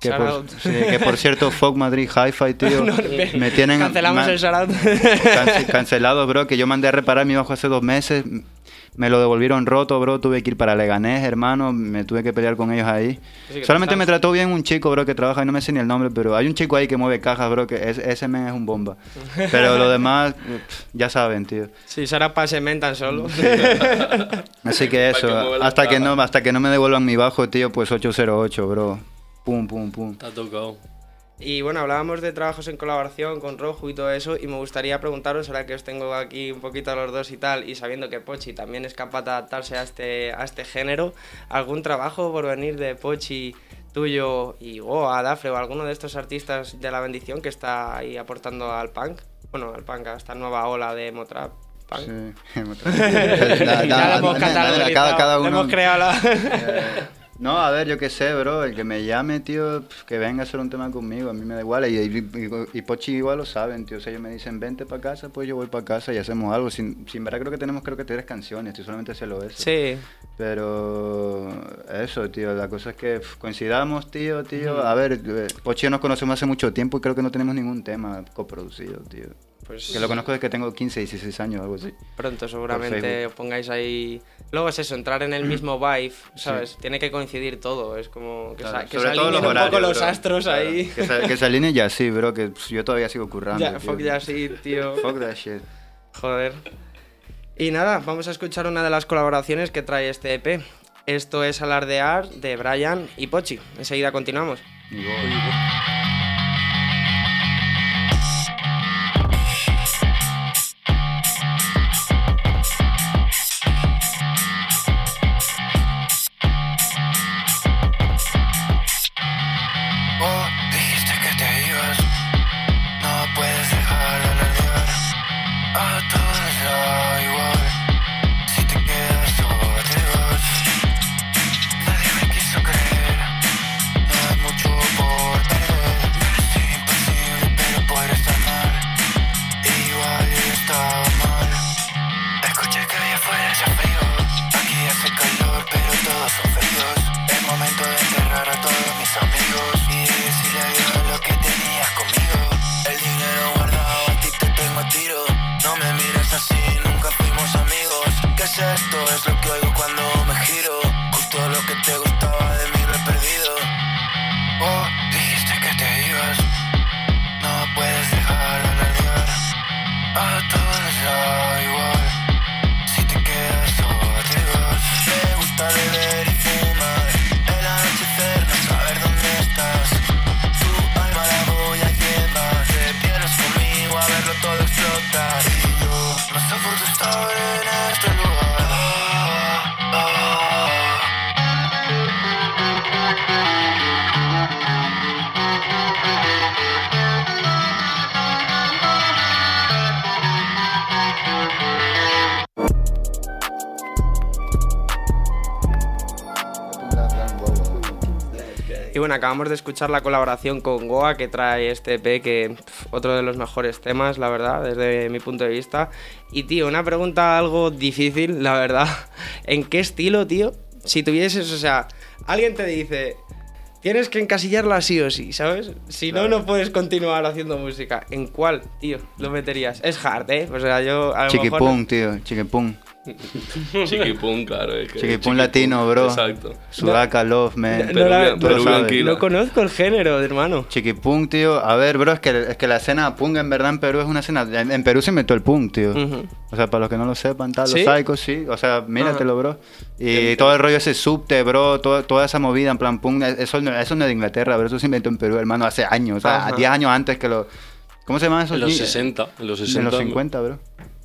Que por, sí, que por cierto, fuck Madrid Hi-Fi, tío. No, me tienen... Cancelamos el shoutout. Cance- cancelado, bro, que yo mandé a reparar mi bajo hace dos meses. Me lo devolvieron roto, bro. Tuve que ir para Leganés, hermano. Me tuve que pelear con ellos ahí. Solamente te me trató bien un chico, bro, que trabaja, y no me sé ni el nombre, pero hay un chico ahí que mueve cajas, bro, que es- ese men es un bomba. Pero lo demás, ya saben, tío. Sí, será para semen tan solo. Así que eso, que hasta que, no, hasta que no me devuelvan mi bajo, tío, pues 808, bro. Pum, pum, pum. Ha tocado. Y bueno, hablábamos de trabajos en colaboración con Rojo y todo eso, y me gustaría preguntaros, ahora que os tengo aquí un poquito a los dos y tal, y sabiendo que Pochi también es capaz de adaptarse a este, a este género, ¿algún trabajo por venir de Pochi tuyo y Goa, Dafre o alguno de estos artistas de la bendición que está ahí aportando al punk? Bueno, al punk, a esta nueva ola de Motrap. Punk. Sí. Hemos cada, uno. hemos creado la... No, a ver, yo qué sé, bro. El que me llame, tío, pf, que venga a hacer un tema conmigo. A mí me da igual. Y, y, y- y Pochi igual lo saben, tío. O sea, ellos me dicen, vente para casa, pues yo voy para casa y hacemos algo. Sin, sin verdad, creo que tenemos creo que tres canciones. Tío, solamente se lo es. Sí, Pero eso, tío, la cosa es que coincidamos, tío, tío. A ver, eh, Pochi y yo nos conocemos hace mucho tiempo y creo que no tenemos ningún tema coproducido, tío. Pues Que lo conozco desde que tengo 15, 16 años, algo así. pronto seguramente os pongáis ahí... Luego es eso, entrar en el mismo vibe, ¿sabes? Tiene que coincidir todo, es como que, Claro, que sobre se todo alineen un poco los bro. astros Claro, ahí. Que se, que se alinee ya sí, bro, que pf, yo todavía sigo currando. Ya, tío. fuck ya sí, tío. Fuck that shit. Joder. Y nada, vamos a escuchar una de las colaboraciones que trae este EP. Esto es Alardear de Brian y Pochi. Enseguida continuamos. Y voy. Vos acabamos de escuchar la colaboración con Goa que trae este EP, que pf, otro de los mejores temas, la verdad, desde mi punto de vista. Y tío, una pregunta algo difícil, la verdad. ¿En qué estilo, tío? Si tuvieses, o sea, alguien te dice, tienes que encasillarlo así o sí, ¿sabes? Si no, no puedes continuar haciendo música. ¿En cuál, tío, lo meterías? Es hard, ¿eh? O sea, yo a lo mejor... Chiquipum, tío, chiquipum. Chiquipún, claro. es que Chiquipún latino, bro. Exacto. Sudaca, love, man. No, la- Peruvian- no- Peruvian sabes. Killer. no conozco el género, hermano. Chiquipunk, tío. A ver, bro, es que, es que la escena punk en verdad en Perú es una escena. En, en Perú se inventó el punk, tío. O sea, para los que no lo sepan, tal, ¿Sí? los psychos, sí. O sea, míratelo, bro. Y todo el rollo ese subte, bro, todo- toda esa movida en plan punk, eso, no- eso no es de Inglaterra, bro, eso se inventó en Perú, hermano, hace años, o sea, Ajá. 10 años antes que lo. ¿Cómo se llaman esos En los ni- 60. En los 60. En los 50, bro.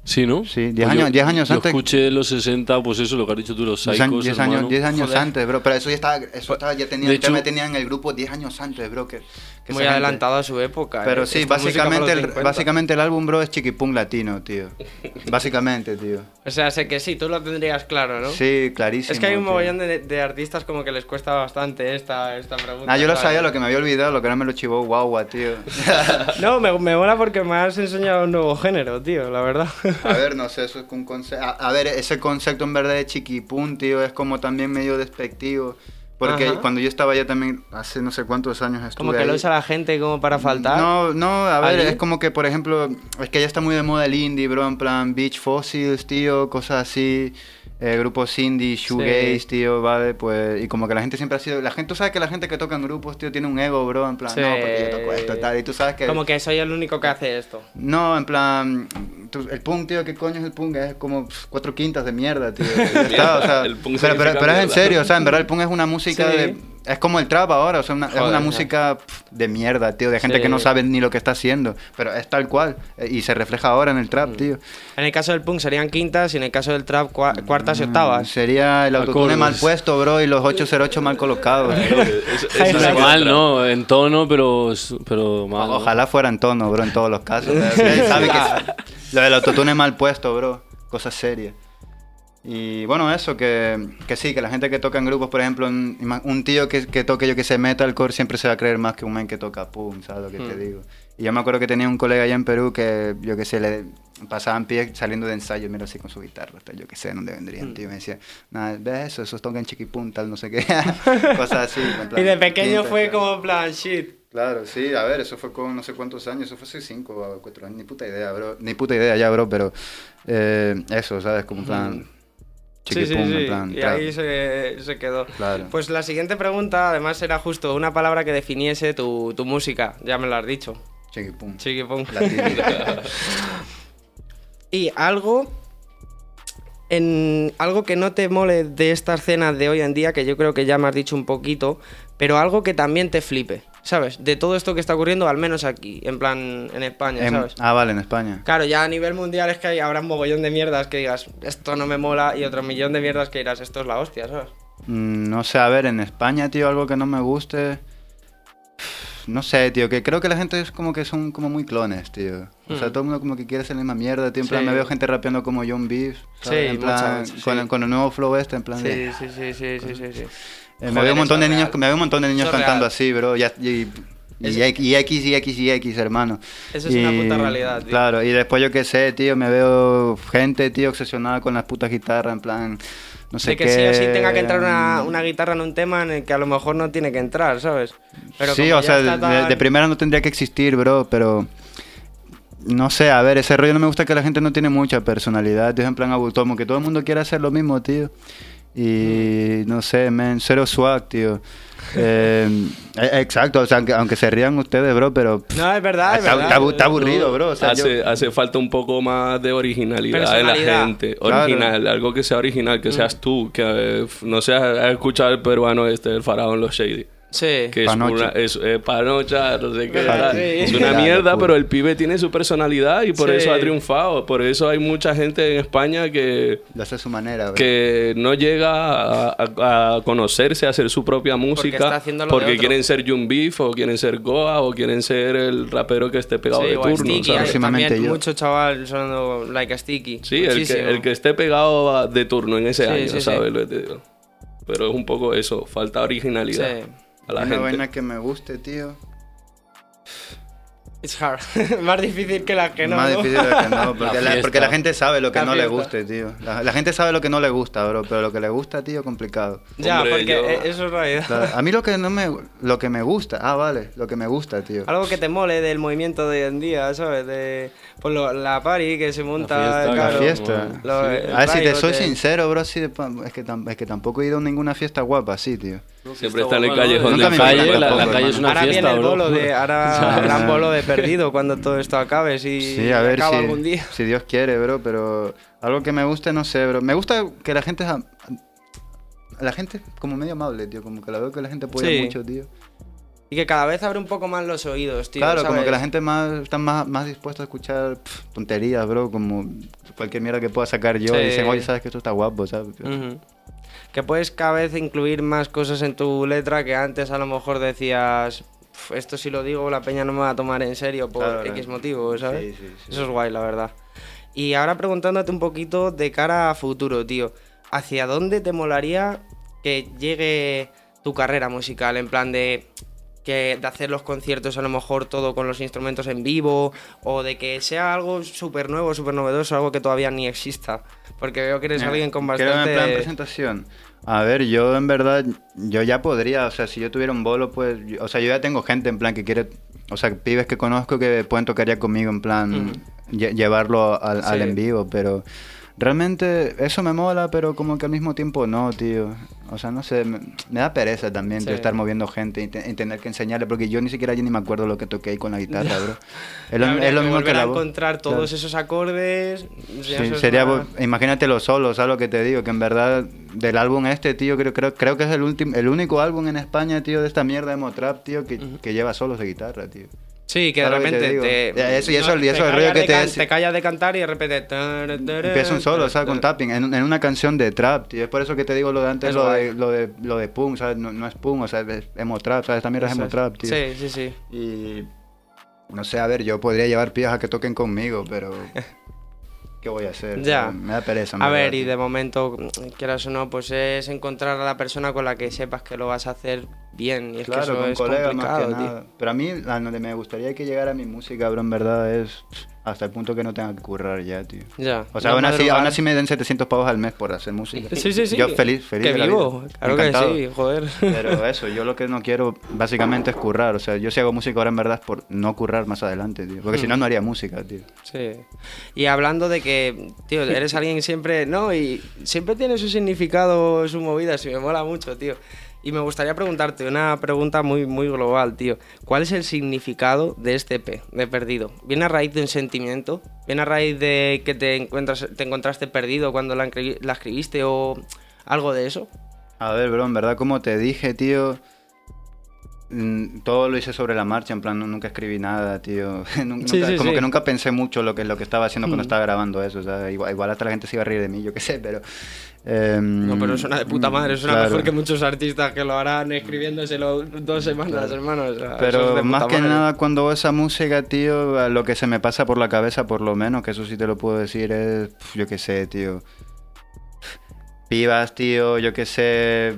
Sí, ¿no? Sí, 10 Pues años- yo- 10 años yo antes- escuché en los 60, pues eso, lo que has dicho tú, los 10 psychos, años, 10 años. 10 años Joder. antes, bro. Pero eso ya estaba, eso estaba, ya tenía, ya me hecho- tenían en el grupo 10 años antes, bro. Que, que Muy gente- adelantado a su época. Pero ¿eh? sí, Esta básicamente el, 50. básicamente el álbum, bro, es chiquipunk latino, tío. Básicamente, tío. O sea, sé que sí, tú lo tendrías claro, ¿no? Sí, clarísimo. Es que hay un tío. mogollón de, de artistas como que les cuesta bastante esta, esta pregunta. Nah, yo lo sabía, lo que me había olvidado, lo que ahora me lo chivó guagua, tío. No, me, me mola porque me has enseñado un nuevo género, tío, la verdad. A ver, no sé, eso es un concepto. A, a ver, ese concepto en verdad de chiquipún, tío, es como también medio despectivo. Porque Ajá. cuando yo estaba allá también, hace no sé cuántos años estuve Como que ahí. lo usa la gente como para faltar. No, no, a ver, ¿Allí? es como que, por ejemplo, es que ya está muy de moda el indie, bro, en plan Beach Fossils, tío, cosas así. Eh, grupos indie, shoegaze, tío, ¿vale? Pues, y como que la gente siempre ha sido, la gente, tú sabes que la gente que toca en grupos, tío, tiene un ego, bro, en plan, Sí. no, porque yo toco esto y tal, y tú sabes que... Como que soy el único que hace esto. No, en plan, tú- el punk, tío, ¿qué coño es el punk? Es como cuatro quintas de mierda, tío. Está, o sea, El punk pero, pero, pero es en serio, o sea, en verdad el punk es una música Sí. de... Es como el trap ahora, o sea, una- es una música pf, de mierda, tío, de gente Sí. que no sabe ni lo que está haciendo, pero es tal cual, eh, y se refleja ahora en el trap, Mm. tío. En el caso del punk serían quintas y en el caso del trap cua- cuartas y octavas. Sería el autotune mal puesto, bro, y los 808 mal colocados. Eso- es otra. ¿no? En tono, pero, pero. Ojalá fuera en tono, bro, en todos los casos. Que lo del autotune mal puesto, bro. Cosa seria. Y bueno, eso, que, que sí, que la gente que toca en grupos, por ejemplo, un, tío que, que toque, yo que sé, metalcore, siempre se va a creer más que un men que toca pum, ¿sabes lo que te Hmm. digo? Y yo me acuerdo que tenía un colega allá en Perú que, yo que sé, le pasaban pie saliendo de ensayo, mira así con su guitarra, hasta yo que sé dónde Hmm. vendrían, tío. Y me decía, nada, ¿ves eso? Esos tocan chiquipum, tal, no sé qué. Cosas así. en plan, Y de pequeño fue como en plan, shit. Claro, sí, a ver, eso fue con no sé cuántos años, eso fue hace cinco o cuatro años, ni puta idea, bro, ni puta idea ya, bro, pero eh, eso, ¿sabes? Como en plan, Sí, sí, sí. plan, y ahí se, se quedó. Claro. Pues la siguiente pregunta, además, era justo una palabra que definiese tu, tu música. Ya me lo has dicho. chiquipum, Chiquipum. la. Y algo. En algo que no te mole de esta escena de hoy en día, que yo creo que ya me has dicho un poquito, pero algo que también te flipe, ¿sabes? De todo esto que está ocurriendo, al menos aquí, en plan, en España, Em, ¿sabes? ah, vale, en España. Claro, ya a nivel mundial es que hay, habrá un mogollón de mierdas que digas, esto no me mola, y otro millón de mierdas que dirás, esto es la hostia, ¿sabes? Mm, No sé, a ver, en España, tío, algo que no me guste. No sé, tío, que creo que la gente es como que son como muy clones, tío. O sea, Hmm. todo el mundo como que quiere hacer la misma mierda, tío. En plan, Sí. me veo gente rapeando como John Beef. ¿sabes? Sí, en plan, mucha- con, sí. con el nuevo flow este, en plan de... Sí, sí, sí, sí, sí, sí, Eh, me Joder, veo un montón de niños, real. me veo un montón de niños Eso cantando real. así, bro. Y, y, y, y X y X y X y hermano. Eso es una puta realidad, tío. Claro, y después yo qué sé, tío, me veo gente, tío, obsesionada con las putas guitarras, en plan, no sé de que qué. sí o sí tenga que entrar una, una guitarra en un tema en el que a lo mejor no tiene que entrar, ¿sabes? Pero sí, o sea, está de, tan- de primera no tendría que existir, bro, pero... No sé, a ver, ese rollo no me gusta que la gente no tiene mucha personalidad, tío, en plan autónomo, que todo el mundo quiere hacer lo mismo, tío. Y no sé, men, cero swag, tío. Eh, eh, exacto, o sea, aunque, aunque se rían ustedes, bro, pero... pff, No, es verdad, es está, verdad. está abu- está aburrido, bro. O sea, yo- hace, falta un poco más de originalidad en la gente. Claro. Original, algo que sea original, que seas tú, que eh, no seas has escuchado el peruano este, el faraón Los Shady. Sí. Que es Panocha. una es, eh, panocha, no sé qué. Es una mierda, pero el pibe tiene su personalidad y por Sí. eso ha triunfado. Por eso hay mucha gente en España que, Lo hace a su manera, que no llega a, a- a conocerse, a hacer su propia música. está haciendo lo de porque quieren ser Jun Beef o quieren ser Goa o quieren ser el rapero que esté pegado Sí, de turno. Sticky, ¿sabes? Próximamente también yo. mucho chaval sonando like a Sticky. Sí, el que, Muchísimo. el que esté pegado de turno en ese Sí, año, sí, sí. ¿sabes? Lo que te digo. Pero es un poco eso, falta originalidad Sí. A la Una gente. vaina que me guste, tío. It's hard. Más difícil que la que no. Más ¿no? difícil que no, porque la, porque la gente sabe lo que La no le guste, tío. La, la gente sabe lo que no le gusta, bro, pero lo que le gusta, tío, complicado. Ya, Hombre, porque yo- eh, eso es realidad. A mí lo que no me lo que me gusta, ah, vale, lo que me gusta, tío. Algo que te mole del movimiento de hoy en día, ¿sabes? De pues lo- la party que se monta, fiesta, La claro. fiesta. Lo- Sí. A ver, si te soy sincero, bro, sí, de pa- es, que es que tampoco he ido a ninguna fiesta guapa así, tío. Siempre está en el callejón me calle, la, la calle es una ahora fiesta, viene el bro. bolo de, ahora Sí. gran bolo de perdido cuando todo esto acabe, si Sí, a ver acaba si, algún día. si Dios quiere, bro, pero algo que me guste, no sé, bro. Me gusta que la gente... es La gente como medio amable, tío, como que la veo que la gente apoya Sí. mucho, tío. Y que cada vez abre un poco más los oídos, tío. claro, como ¿sabes? que la gente más está más, más dispuesta a escuchar pf, tonterías, bro, como cualquier mierda que pueda sacar yo Sí. y dicen, oye, sabes que esto está guapo, ¿sabes? Ujú. Que puedes cada vez incluir más cosas en tu letra que antes a lo mejor decías, "Uf, esto si lo digo la peña no me va a tomar en serio por Claro, X motivo, ¿sabes? Sí, sí, sí. Eso es guay, la verdad. Y ahora preguntándote un poquito de cara a futuro, tío. ¿Hacia dónde te molaría que llegue tu carrera musical? En plan de que de hacer los conciertos a lo mejor todo con los instrumentos en vivo o de que sea algo súper nuevo, súper novedoso, algo que todavía ni exista. Porque veo que eres Mira, alguien con bastante... en plan presentación. A ver, yo en verdad, yo ya podría, o sea, si yo tuviera un bolo, pues, yo- o sea, yo ya tengo gente en plan que quiere, o sea, pibes que conozco que pueden tocar ya conmigo en plan, lle- llevarlo al, en vivo, pero realmente eso me mola, pero como que al mismo tiempo no, tío. O sea, no sé, me, me da pereza también, tío, Sí. estar moviendo gente y, te- y tener que enseñarle, porque yo ni siquiera yo ni me acuerdo lo que toqué ahí con la guitarra, bro. Es lo, es lo mismo que la encontrar todos Claro. esos acordes. Sí, sería, imagínate los solos, ¿sabes lo que te digo? Que en verdad del álbum este, tío, creo, creo, creo que es el último, el único álbum en España, tío, de esta mierda de Motrap, tío, que, que lleva solos de guitarra, tío. Sí, que de ¿Sabes lo que te repente te, eso- y eso- y el rollo que te can- te callas de cantar y de repente tar, tar, Empieza un solo, ¿sabes? Con tapping, en, en una canción de trap, tío. Es por eso que te digo lo de antes, Es lo de, lo, de, lo de punk, ¿sabes? No, no es punk, o sea, es emo trap, ¿sabes? Mierda es emo trap, tío. Sí, sí, sí. Y no sé, a ver, yo podría llevar pías a que toquen conmigo, pero ¿qué voy a hacer? Ya. Me da pereza. A ver, y tío. de momento, quieras o no, pues es encontrar a la persona con la que sepas que lo vas a hacer bien. Y es que Claro, eso con es colegas más que tío. nada. Pero a mí, a donde me gustaría que llegara mi música, bro, en verdad, es hasta el punto que no tenga que currar ya, tío. Ya. O sea, aún así, aún así me den 700 pavos al mes por hacer música. Sí, sí, sí. Yo feliz, feliz Que de la vivo. vida. Claro Encantado. que sí, joder. Pero eso, yo lo que no quiero básicamente es currar. O sea, yo si hago música ahora en verdad es por no currar más adelante, tío. Porque si no, no haría música, tío. Sí. Y hablando de que, tío, eres alguien siempre, ¿no? Y siempre tiene su significado, su movida, y me mola mucho, tío. Y me gustaría preguntarte una pregunta muy, muy global, tío. ¿Cuál es el significado de este EP, de Perdido? ¿Viene a raíz de un sentimiento? ¿Viene a raíz de que te, encuentras, te encontraste perdido cuando la, la escribiste o algo de eso? A ver, bro, en verdad, como te dije, tío, todo lo hice sobre la marcha, en plan, nu- nunca escribí nada, tío. Nun- Sí, nunca- sí, como sí. que nunca pensé mucho lo que, lo que estaba haciendo cuando estaba grabando eso, o sea, igual, igual hasta la gente se iba a reír de mí, yo qué sé, pero... em, No, pero suena de puta madre, suena claro. mejor que muchos artistas que lo harán escribiéndoselo dos semanas, hermano. o sea, es Pero de más que madre. nada cuando hago esa música, tío, lo que se me pasa por la cabeza, por lo menos, que eso sí te lo puedo decir, es, yo qué sé, tío. Pibas, tío, yo qué sé,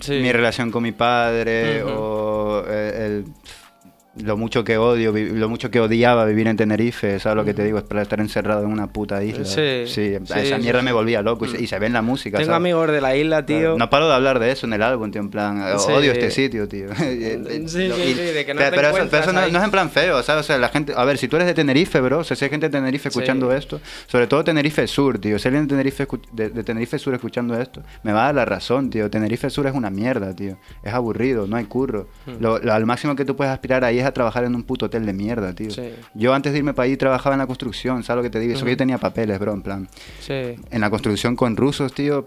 Sí. mi relación con mi padre o eh, el, lo mucho que odio, lo mucho que odiaba vivir en Tenerife, ¿sabes lo que te digo? Es para estar encerrado en una puta isla. Sí, sí, a esa sí, mierda sí. me volvía loco y se, y se ve en la música, Tengo ¿sabes? amigos de la isla, tío. No paro de hablar de eso en el álbum, tío, en plan, Sí. odio este sitio, tío. Sí, sí, sí, de que no pero, te pero eso, pero eso no, es en plan feo, ¿sabes? O sea, la gente, a ver, si tú eres de Tenerife, bro, o sea, si hay gente de Tenerife escuchando esto, sobre todo Tenerife Sur, tío, si alguien de Tenerife, de, de Tenerife Sur escuchando esto, me va a dar la razón, tío. Tenerife Sur es una mierda, tío. Es aburrido, no hay curro. Hmm. Lo, lo- al máximo que tú puedes aspirar ahí es a trabajar en un puto hotel de mierda, tío. Sí. Yo antes de irme para ahí trabajaba en la construcción, ¿sabes lo que te digo? Eso que yo tenía papeles, bro, en plan Sí. en la construcción con rusos, tío.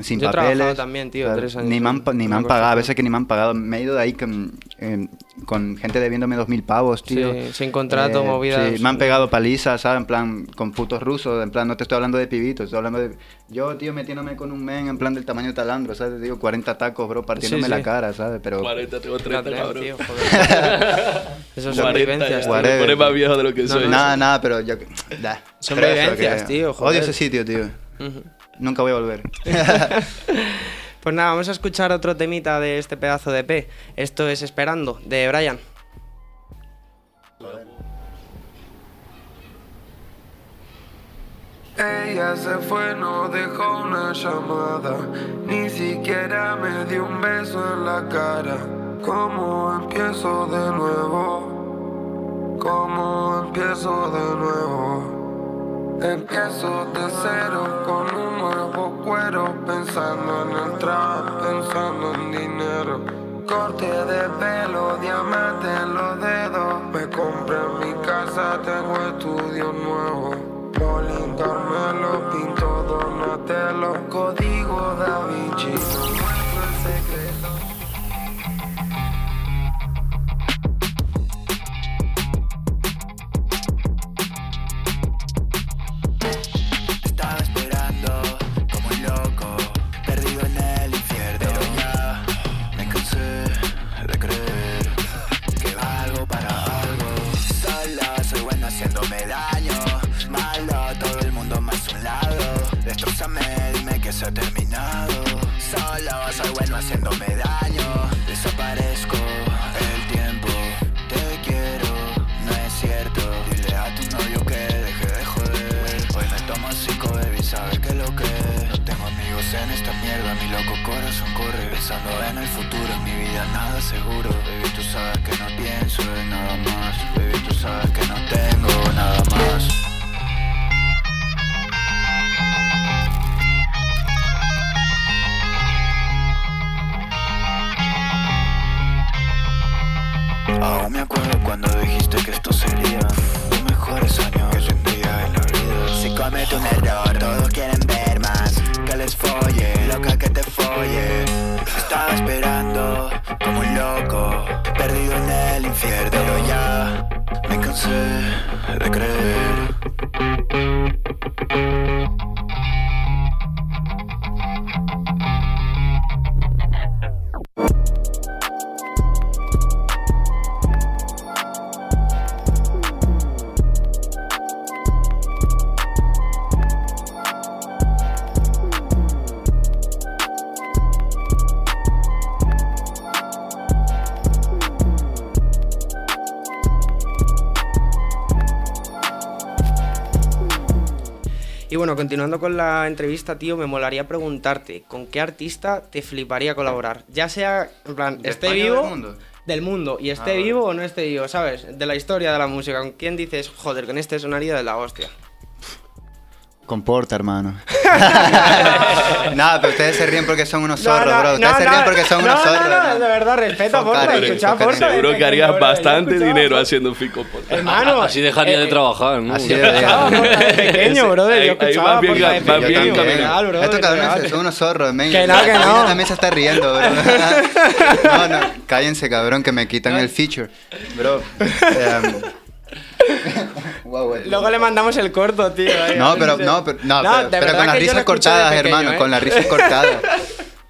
Sin Yo he papeles. también, tío, tres años Ni me han, ni me han pagado, a veces que ni me han pagado. Me he ido de ahí con, eh, con gente debiéndome dos mil pavos, tío. Eh, Sí, sin contrato, movidas. Sí, me han pegado palizas, ¿sabes? En plan, con putos rusos. En plan, no te estoy hablando de pibitos, estoy hablando de. Yo, tío, metiéndome con un men en plan del tamaño de talandro, ¿sabes? Te digo, 40 tacos, bro, partiéndome Sí, la cara, ¿sabes? Pero. 40, tengo 30, Fíjate, cabrón. tío, joder. Eso son 40 vivencias, ya, tío. Whatever, me pone más viejo de lo que No, soy. no, Nada, nada, pero yo. da. Son vivencias, que- tío, joder. Odio ese sitio, tío. Ujú. Nunca voy a volver. Pues nada, vamos a escuchar otro temita de este pedazo de EP. Esto es Esperando, de Brian. Ella se fue, no dejó una llamada, ni siquiera me dio un beso en la cara. ¿Cómo empiezo de nuevo? ¿Cómo empiezo de nuevo? Empiezo de cero con un nuevo cuero, pensando en el pensando en dinero. Corte de pelo, diamante en los dedos. Me compré mi casa, tengo estudio nuevo. Pauline Carmelo, pinto Donatello, código Da Vinci. Daño, malo todo el mundo más un lado. Destrozame, dime que se ha terminado. Solo soy bueno haciéndome daño, desaparezco pensando en el futuro, en mi vida nada seguro. Baby, tú sabes que no pienso en nada más. Baby, tú sabes que no tengo nada más. Aún me acuerdo cuando dijiste que esto sería los mejores años que tendría en la vida. Si cometo un error, todos quieren ver más. Que les folle, loca que te folle. Estaba esperando como un loco, perdido en el infierno. Pero ya me cansé de creer. Bueno, continuando con la entrevista, tío, me molaría preguntarte, ¿con qué artista te fliparía colaborar? Ya sea, en plan, ¿De esté España o vivo... del mundo? del mundo, y esté Ah, vivo o no esté vivo, ¿sabes? De la historia de la música. ¿Con quién dices, joder, con este sonaría de la hostia? Comporta, hermano. Nada, pero ustedes se ríen porque son unos No, zorros, no, bro. Ustedes no, se no, ríen porque son no, unos no, zorros. No, de verdad, respeto a Porta, Porta. Seguro que harías bastante dinero Porta. haciendo Fico Podcast. Hermano, Así dejaría de eh, trabajar, ¿no? así Ya. de- Escuchaba Porta de pequeño, brother. Yo ahí escuchaba Porta de pequeño. Estos cabrones son unos zorros, men. Que no, que no. también se está riendo, bro. No, no, cállense, cabrón, que me quitan el feature. Bro. Güey. Luego le mandamos el corto, tío. ahí, No, pero, no, pero, no, No, pero, pero con las que risas cortadas, pequeño, hermano, ¿eh? con las risas cortadas.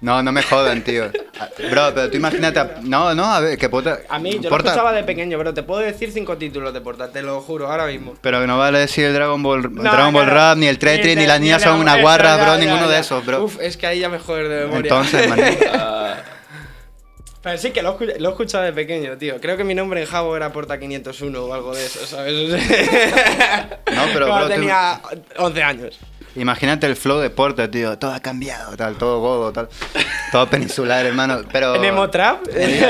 No, no me jodan, tío. Ah, Bro, pero tú imagínate. a- No, no, a ver, que puta. A mí, yo Porta- lo escuchaba de pequeño, pero te puedo decir cinco títulos de Porta, te lo juro, ahora mismo. Pero no vale decir el Dragon Ball, No, Dragon Ball claro. Rap, ni el Tetris, ni de- las niñas son una guarra, ya, bro, ya, ninguno ya. de esos, bro. Uf, es que ahí ya me joder de memoria. Entonces, man. Pero sí que lo, he escuchado de pequeño, tío. Creo que mi nombre en Jabo era Porta 501 o algo de eso, ¿sabes? O sea, No, pero, bro, tú- tenía 11 años. Imagínate el flow de Porta, tío. Todo ha cambiado, tal, todo godo, tal. Todo peninsular, hermano. Pero. En Emotrap.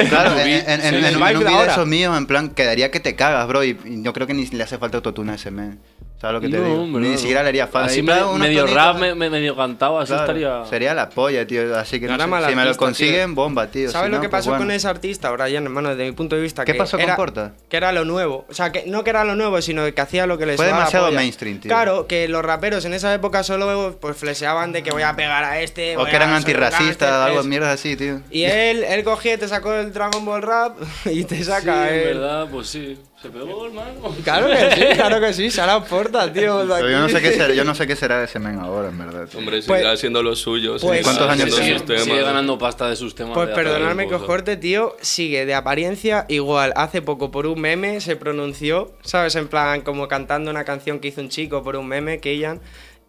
Claro, en, en- en- Sí, en el un, vibe en un de video ahora. esos míos, en plan, quedaría que te cagas, bro. Y, y yo creo que ni le hace falta autotune a ese men. ¿Sabes lo que te No, digo? hombre, ni no. siquiera le haría falta. Así Y, medio, rap, me- me- medio cantado, así claro, estaría... Sería la polla, tío. Así que No no era sé, mal si me lo tío. consiguen, bomba, tío. ¿Sabes Si lo no, que pues pasó bueno. con ese artista, Brian, hermano, desde mi punto de vista? ¿Qué que pasó con era, Porta? Que era lo nuevo. O sea, que no que era lo nuevo, sino que hacía lo que les Fue la demasiado polla. mainstream, tío. Claro, que los raperos en esa época solo pues fleseaban de que voy a pegar a este. O que eran antirracistas, gánster, algo es- mierda así, tío. Y él, él cogía y te sacó el Dragon Ball Rap y te Sí, saca el... verdad, pues sí. Se pegó, hermano. Claro que sí, claro que sí, Sara Porta, tío. Pero yo no sé qué será, yo no sé qué será de ese men ahora, en verdad. tío. hombre, sigue Pues- haciendo lo suyo. pues- sigue ¿Cuántos años Sigue, temas. sigue ganando pasta de sus temas. Pues perdonadme que os corte, tío, sigue de apariencia igual. Hace poco por un meme se pronunció, ¿sabes? En plan, como cantando una canción que hizo un chico por un meme, Keyan.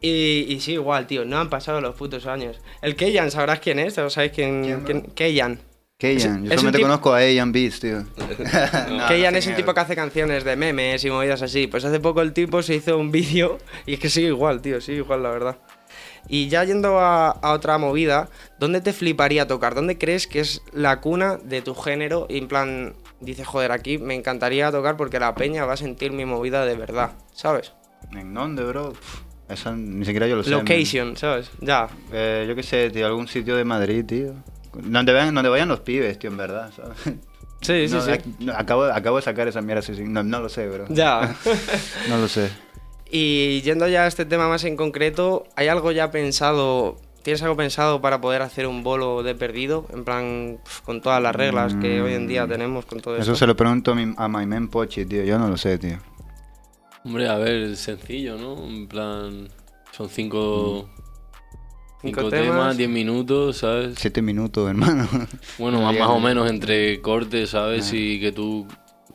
Y, y sí, igual, tío, no han pasado los putos años. El Keyan, ¿sabrás quién es? ¿O sabéis quién? quién? Keyan. Keyan, yo solamente tipo- conozco a Ian Beats, tío. No, Keyan no es un tipo que hace canciones de memes y movidas así. Pues hace poco el tipo se hizo un vídeo y es que sigue igual, tío, sigue igual, la verdad. Y ya yendo a, a otra movida, ¿dónde te fliparía tocar? ¿Dónde crees que es la cuna de tu género? Y en plan, dices, joder, aquí me encantaría tocar porque la peña va a sentir mi movida de verdad, ¿sabes? ¿En dónde, bro? Eso ni siquiera yo lo sé. man. Location, ¿sabes? Ya. Eh, yo qué sé, tío, algún sitio de Madrid, tío. Donde vayan, donde vayan los pibes, tío, en verdad, ¿sabes? Sí, sí, No, sí. acabo, acabo de sacar esa mierda, sí, sí. No, no lo sé, bro. Ya. No lo sé. y yendo ya a este tema más en concreto, ¿hay algo ya pensado? ¿Tienes algo pensado para poder hacer un bolo de perdido? En plan, con todas las reglas que hoy en día tenemos, con todo Eso esto. se lo pregunto a mi, a my man Pochi, tío. Yo no lo sé, tío. Hombre, a ver, sencillo, ¿no? En plan, son cinco, Cinco cinco temas. temas, diez minutos, ¿sabes? Siete minutos, hermano. Bueno, No más, más o menos entre cortes, ¿sabes? Y que tú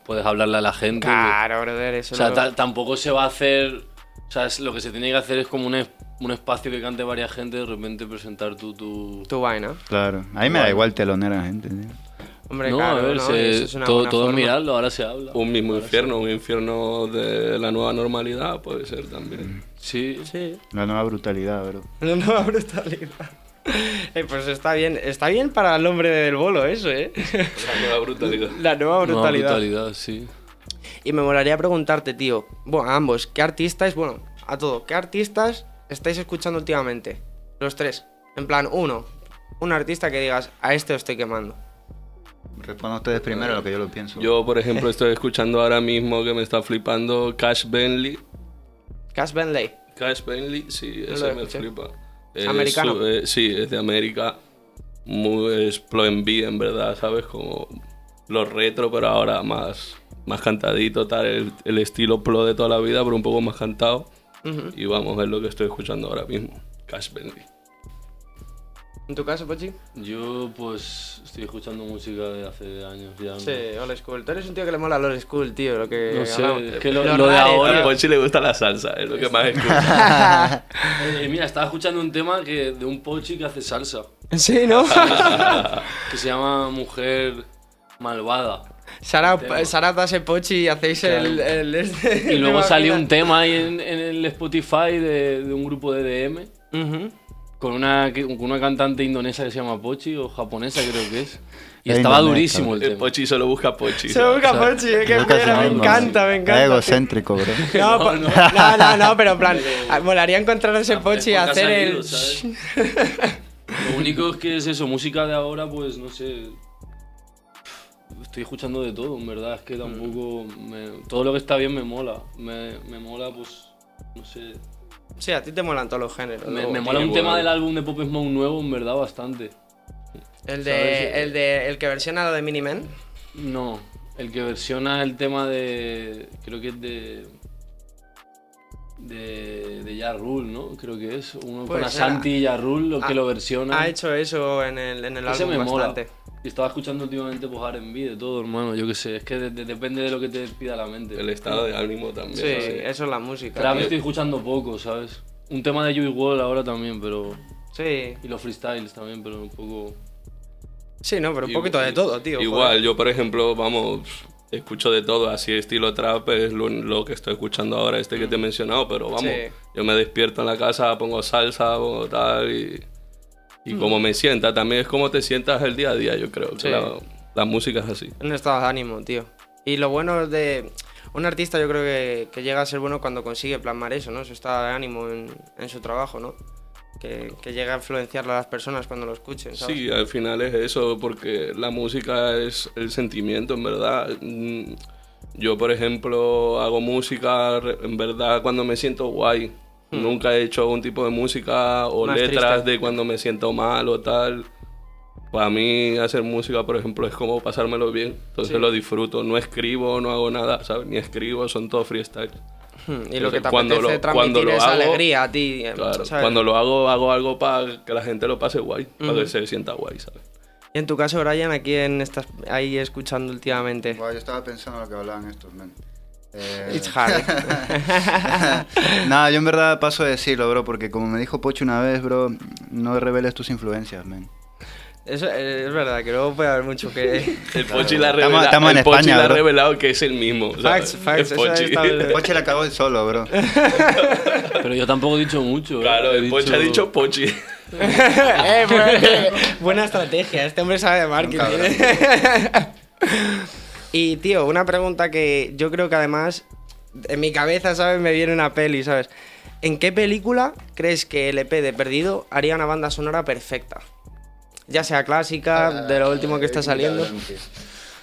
puedes hablarle a la gente. Claro, brother, eso O sea, lo- ta- tampoco se va a hacer. O sea, es- lo que se tiene que hacer es como un, es- un espacio que cante varias gente, de repente presentar tú tu. tu vaina. Claro. A mí me da igual telonera la gente, tío. Hombre, no, claro, a ver, ¿no? se- es todo, todo es mirarlo, ahora se habla. Un mismo infierno, un infierno de la nueva normalidad puede ser también. Sí, Sí, La nueva brutalidad, bro. una nueva brutalidad. Eh, pues está bien, está bien para el hombre del bolo eso, ¿eh? La nueva brutalidad. La nueva Nueva brutalidad. brutalidad, sí. Y me molaría preguntarte, tío, bueno, a ambos, ¿qué artistas, bueno, a todo, ¿qué artistas estáis escuchando últimamente? Los tres. En plan, uno, un artista que digas, a este os estoy quemando. Respondan ustedes primero lo que yo lo pienso. Yo, por ejemplo, estoy escuchando ahora mismo que me está flipando Cash Bentley. Cash Bentley. Cash Bentley, sí, No ese me flipa. ¿Es americano? su- eh, sí, es de América. Muy es B, en verdad, ¿sabes? Como lo retro, pero ahora más, más cantadito, tal. El, el estilo Plo de toda la vida, pero un poco más cantado. Y vamos, es lo que estoy escuchando ahora mismo. Cash Bentley. ¿En tu caso, Pochi? Yo, pues, estoy escuchando música de hace años ya. ¿no? Sí, old school. Tú eres un tío que le mola el old school, tío. Lo que No sé, hablamos. es que lo- Los lo de ahora- A. Pochi le gusta la salsa, es lo que más escucha. Eh, mira, estaba escuchando un tema que, de un pochi que hace salsa, Sí, ¿no? que se llama Mujer Malvada. Sara, Sara Tase Pochi y hacéis el, el este. Y luego ¿te salió un tema ahí en, en el Spotify de, de un grupo de DM Ujú. Con una, con una cantante indonesa que se llama Pochi o japonesa creo que es. Y Es estaba durísimo el El tema. Pochi solo busca Pochi. Se busca o sea, Pochi, eh, qué Creo que es me mismo. encanta, me encanta. Es egocéntrico, bro. No, po- no, no, no, pero en plan, ah, molaría encontrar ese Ah, Pochi y es ha hacer salido, el. ¿sabes? Lo único es que es eso, música de ahora, pues no sé. Estoy escuchando de todo, en verdad. Es que tampoco. me- todo lo que está bien me mola. Me, me mola, pues. No sé. Sí, a ti te molan todos los géneros. Me, me mola un tema del álbum de Pop Smoke nuevo, en verdad, bastante. El de, el de. El que versiona lo de Miniman. No, el que versiona el tema de. Creo que es de. De, de Ja Rule, ¿no? Creo que es. Uno con. Asanti y Ja Rule, lo que lo versiona. Ha hecho eso en el, en el álbum me bastante. Estaba escuchando últimamente pues R&B de todo, hermano. Yo qué sé, es que de- de- depende de lo que te pida la mente. El estado de ánimo también. Sí, ¿sabes? eso es la música. Trap estoy escuchando poco, ¿sabes? Un tema de Joey Wall ahora también, pero... Sí, Y los freestyles también, pero un poco... sí, no, pero un Y- poquito de todo, tío. Igual, joder. yo por ejemplo, vamos, escucho de todo, así estilo trap es lo, lo que estoy escuchando ahora, este que te he mencionado, pero vamos, Sí. yo me despierto en la casa, pongo salsa, pongo tal y, y como me sienta, también es como te sientas el día a día, yo creo, que Sí. la, la música es así. Un estado de ánimo, tío. Y lo bueno de. Un artista yo creo que, que llega a ser bueno cuando consigue plasmar eso, ¿no? Su estado de ánimo en, en su trabajo, ¿no? Que, que llega a influenciar a las personas cuando lo escuchen, ¿sabes? Sí, al final es eso, porque la música es el sentimiento, en verdad. Mm, Yo, por ejemplo, hago música, en verdad, cuando me siento guay. Nunca he hecho algún tipo de música o Más letras triste. de cuando me siento mal o tal. Para mí, hacer música, por ejemplo, es como pasármelo bien. Entonces Sí. lo disfruto. No escribo, no hago nada, ¿sabes? Ni escribo, son todo freestyle. Hmm, Y lo que te Cuando apetece lo- transmitir cuando lo es hago- alegría a ti. eh, Claro, ¿sabes? cuando lo hago, hago algo para que la gente lo pase guay, para que se sienta guay, ¿sabes? Y en tu caso, Brian, ¿a quién estás ahí escuchando últimamente? Buah, yo estaba pensando lo que hablaban estos, men. Eh, It's hard. Nada, yo en verdad paso de decirlo, bro, porque como me dijo Pocho una vez, bro, no reveles tus influencias, men. Eso eh, es verdad, que luego puede haber mucho que... El Pochi la ha Estamos- revelado, estamos en el Pochi España, la ha revelado que es el mismo. Facts, facts, El Pochi. El Pocho la cagó él solo, bro. Pero yo tampoco he dicho mucho. ¿eh? Claro, He el Pochi ha dicho Pochi. Eh, buena, buena estrategia, este hombre sabe de marketing. Y tío, una pregunta que yo creo que además en mi cabeza, ¿sabes? Me viene una peli, ¿sabes? ¿En qué película crees que el EP de Perdido haría una banda sonora perfecta? Ya sea clásica, de lo último que está saliendo.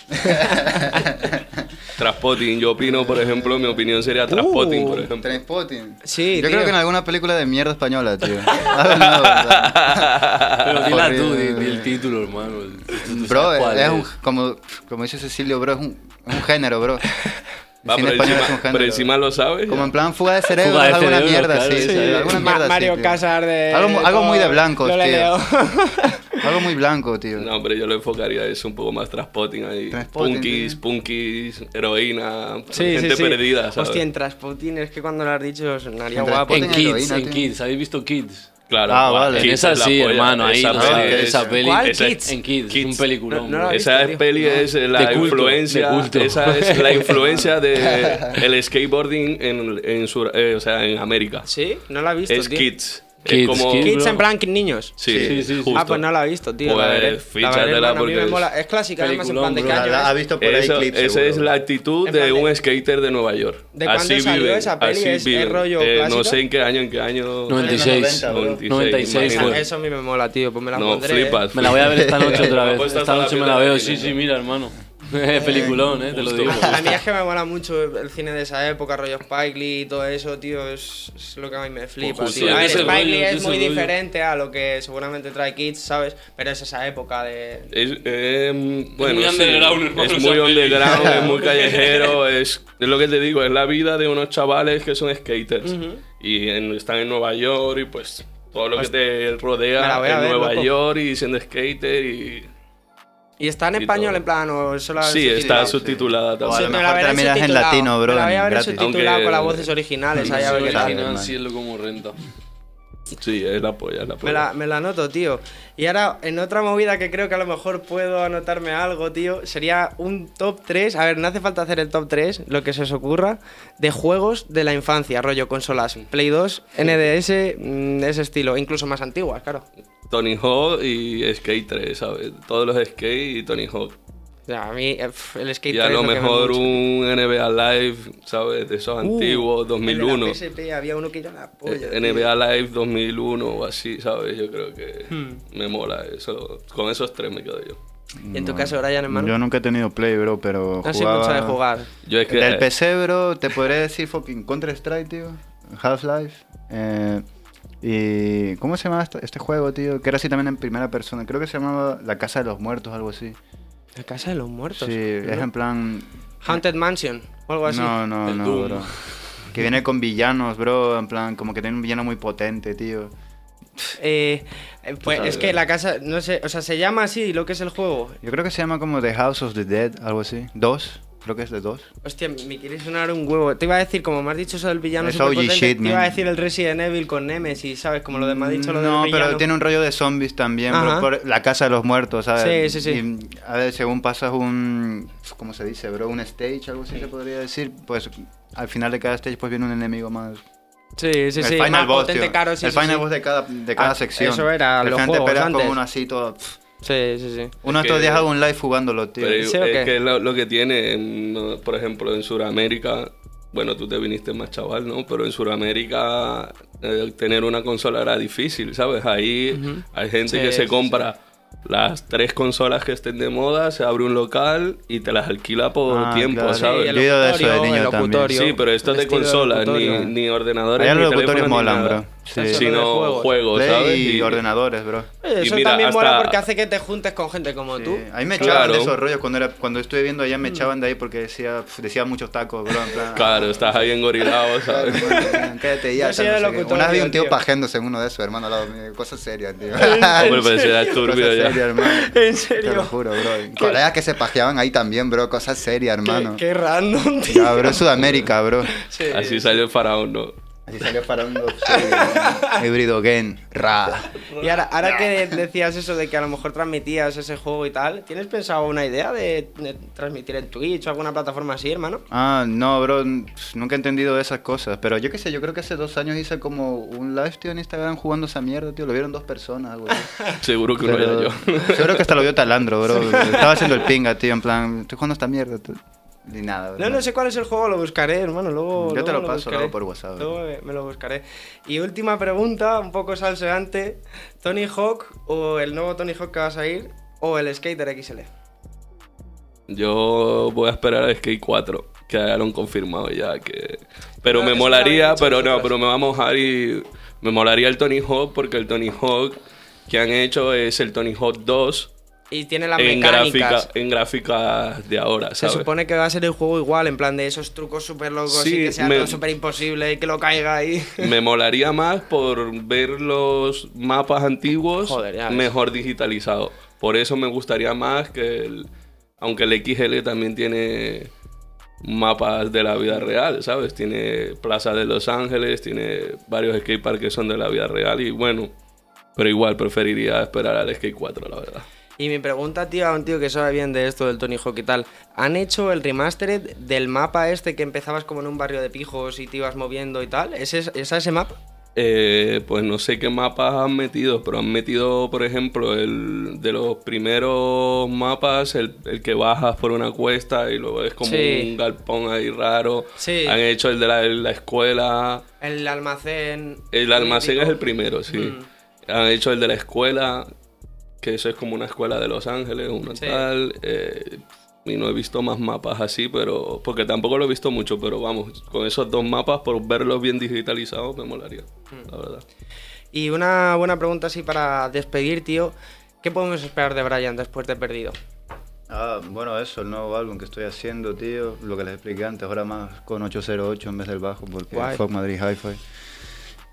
Transpotting, yo opino, por ejemplo, mi opinión sería Transpotting, Uh. por ejemplo. Trainspotting. Sí, Yo tío. creo que en alguna película de mierda española, tío. Pero dila tú, Horrible. di, di el título, hermano. Tú- tú Bro, sabes cuál es un, como, como dice Cecilio, bro, es un, es un género, bro. El Va, cine pero, español es un encima, género. pero encima lo sabes. Como en plan fuga de cerebro, Fuga de alguna cerebro, mierda, claro, sí, sí, sí, alguna Ma- mierda así, Mario tío. Casar de. Algo mu- algo muy de blancos, Lo tío. leo. Algo muy blanco, tío. No, hombre, yo lo enfocaría eso un poco más Transpotting ahí. Transpotting, Punkis, tío. punkis, heroína, Sí, gente sí, sí. perdida, ¿sabes? Hostia, en Transputin es que cuando lo has dicho sonaría En guapo. En Kids, heroína, en tío. Kids. ¿Habéis visto Kids? Claro, Ah, vale. Kids esa es la sí, polla, hermano, ahí esa peli sabes, es- esa peli. ¿Cuál? esa- Kids. En Kids, un peliculón. No, no visto. Esa tío. peli es la De culto, influencia, de culto. esa es la influencia de el skateboarding en, en sur- eh, o sea, en América. ¿Sí? No la he visto, es tío. Kids. Kids, como... Kids. En plan niños. Sí, Sí, sí, sí. justo. Ah, pues no la he visto, tío. la Pues veré. La veré, hermano, a mí porque me es- mola. Es clásica, además, en plan de año La- ha es. visto por ahí Eso- clips, esa seguro, es la actitud de de- un skater de Nueva York. ¿De cuándo así salió viven, esa peli? así ¿Es- es rollo Eh, no sé en qué año, en qué año. 96. 90, bro. 96 Esa- fue. Eso a mí me mola, tío. Pues me la No, pondré. flipas. Me la voy a ver esta noche otra ha vez. Esta noche la me la veo, sí, sí, mira, hermano. Peliculón, eh, te lo digo. A mí es que me mola mucho el cine de esa época, rollo Spike Lee y todo eso, tío, es, es lo que a mí me flipa. Pues justo, tío. es A ver, Spike rollo, Lee es es muy rollo. diferente a lo que seguramente trae Kids, ¿sabes? Pero es esa época de... Es, eh, bueno, muy sí, underground, hermano, es muy underground, es muy callejero, es, es lo que te digo, es la vida de unos chavales que son skaters y en- están en Nueva York y pues todo lo que te me la rodea en ver, Nueva loco. York y siendo skater y ¿Y está en Y español todo. en plan o solo sí, está subtitulada O a también. lo me mejor la veré te la miras en latino, bro, Me la voy a ver Aunque- con las voces originales, ahí a ver qué tal. sí es lo como renta. Sí, es la polla, es la Me polla. la, me la anoto, tío. Y ahora, en otra movida que creo que a lo mejor puedo anotarme algo, tío, sería un top 3. A ver, no hace falta hacer el top 3, lo que se os ocurra, de juegos de la infancia, rollo consolas. Play 2, NDS, mm, ese estilo, incluso más antiguas, claro. Tony Hawk y Skate 3, ¿sabes? Todos los skate y Tony Hawk. O sea, a mí el skate Y a 3 lo que me mejor un NBA Live, ¿sabes? De esos Uh, antiguos, el de 2001. la PSP, había uno que era la polla. Eh, tío. NBA Live 2001 o así, ¿sabes? Yo creo que Hmm. me mola eso. Con esos tres me quedo yo. Y en tu caso, Brian, hermano. Yo nunca he tenido Play, bro, pero no sé jugaba... mucho de jugar. Yo es que... Del PC, bro, te podría decir fucking Counter-Strike, tío. Half-Life. Eh, y... ¿Cómo se llama este, este juego, tío? Que era así también en primera persona. Creo que se llamaba La Casa de los Muertos, algo así. La casa de los muertos. Sí, es en plan... Haunted Mansion, o algo así. No, no, El no, Doom. bro. Que viene con villanos, bro. En plan, como que tiene un villano muy potente, tío. Eh, eh, pues es que la casa, no sé, o sea, se llama así lo que es el juego. Yo creo que se llama como The House of the Dead, algo así. Dos, creo que es de dos. Hostia, me quiere sonar un huevo. Te iba a decir, como me has dicho eso del villano Es OG shit, te iba a decir el Resident Evil con Nemesis, ¿sabes? Como lo de me ha dicho lo No, pero tiene un rollo de zombies también, bro, por la casa de los muertos, ¿sabes? Sí, sí, sí. Y, a ver, según pasas un, ¿cómo se dice, bro? Un stage, algo así se podría decir, pues al final de cada stage pues viene un enemigo más. Sí, sí, el sí. final más boss, potente, tío. caro, sí, El sí, final sí. boss de cada, de cada Ah, sección. eso era Al los juegos antes. con uno así todo... pff. Sí, sí, sí. Uno de estos días hago un live jugándolo, tío. Pero es que lo, lo que tiene, en, por ejemplo, en Sudamérica, bueno, tú te viniste más chaval, ¿no? Pero en Sudamérica eh, tener una consola era difícil, ¿sabes? Ahí hay gente Sí, que se sí, compra las tres consolas que estén de moda, se abre un local y te las alquila por Ah, tiempo, claro. ¿sabes? Sí, Yo de eso de niño el también. Sí, pero esto es de consolas, ni, ni ordenadores, Allá ni los locutorios teléfonos, ni molan, nada. bro. Sí. Eso Sino juegos. Play ¿sabes? y Y- ordenadores, bro. Y Eso mira, también mola hasta- porque hace que te juntes con gente como tú. Sí, Ahí me echaban Claro. de esos rollos cuando, era, cuando estuve viendo allá me echaban de ahí porque decía, pf, decía muchos tacos, bro. En plan, Claro, estás ahí engorilado, ¿sabes? Cállate ya. Yo no sé qué. Una vez vi un tío tío. pajeándose en uno de esos, hermano, al lado mío. Cosas serias, tío. Hombre, Cosas turbio ya. serias, hermano. En Te lo serio. juro, bro. Colegas que se pajeaban ahí también, bro. Cosas serias, Qué, hermano. qué random, tío. Ya, bro, es Sudamérica, bro. Sí. Así salió el faraón, ¿no? Así salió para un híbrido gen, ra. Y ahora, ahora que decías eso de que a lo mejor transmitías ese juego y tal, ¿tienes pensado una idea de, de transmitir en Twitch o alguna plataforma así, hermano? Ah, no, bro, nunca he entendido esas cosas. Pero yo qué sé, yo creo que hace dos años hice como un live, tío, en Instagram jugando esa mierda, tío. Lo vieron dos personas, algo así. Seguro que no Pero era yo. seguro que hasta lo vio Talandro, bro. Estaba haciendo el pinga, tío, en plan, estoy jugando esta mierda. tú. Ni nada. No, no sé cuál es el juego, lo buscaré, hermano. Luego, Yo te lo paso luego por WhatsApp, Luego me, me lo buscaré. Y última pregunta, un poco salseante: ¿Tony Hawk o el nuevo Tony Hawk que va a salir o el Skater XL? Yo voy a esperar a Skate 4, que ya lo han confirmado ya. que Pero No, me molaría, pero no, pero me va a mojar y me molaría el Tony Hawk porque el Tony Hawk que han hecho es el Tony Hawk 2 Y tiene las en mecánicas. gráfica, en gráficas de ahora, Se supone que va a ser el juego igual, en plan de esos trucos súper locos Sí, y que sea me- súper imposible y que lo caiga ahí. Me molaría más por ver los mapas antiguos Joder, mejor digitalizados. Por eso me gustaría más que el... Aunque el XL también tiene mapas de la vida real, ¿sabes? Tiene Plaza de Los Ángeles, tiene varios skateparks que son de la vida real y bueno, pero igual preferiría esperar al Skate 4, la verdad. Y mi pregunta, tío, a un tío que sabe bien de esto del Tony Hawk y tal. ¿Han hecho el remastered del mapa este que empezabas como en un barrio de pijos y te ibas moviendo y tal? ¿Es, es, ¿es ese mapa? Eh, pues no sé qué mapas han metido, pero han metido, por ejemplo, el de los primeros mapas, el, el que bajas por una cuesta y luego es como Sí. un galpón ahí raro. Sí. Han hecho el de la, la escuela. El almacén. El almacén mítico. es el primero, sí. Mm. Han hecho el de la escuela, que eso es como una escuela de Los Ángeles, una Sí. tal. eh, y no he visto más mapas así, pero. Porque tampoco lo he visto mucho, pero vamos, con esos dos mapas, por verlos bien digitalizados, me molaría, Mm. la verdad. Y una buena pregunta así para despedir, tío. ¿Qué podemos esperar de Brian después de Perdido? Ah, bueno, eso, el nuevo álbum que estoy haciendo, tío. Lo que les expliqué antes, ahora más con 808 en vez del bajo, porque Guay. fuck Madrid Hi-Fi.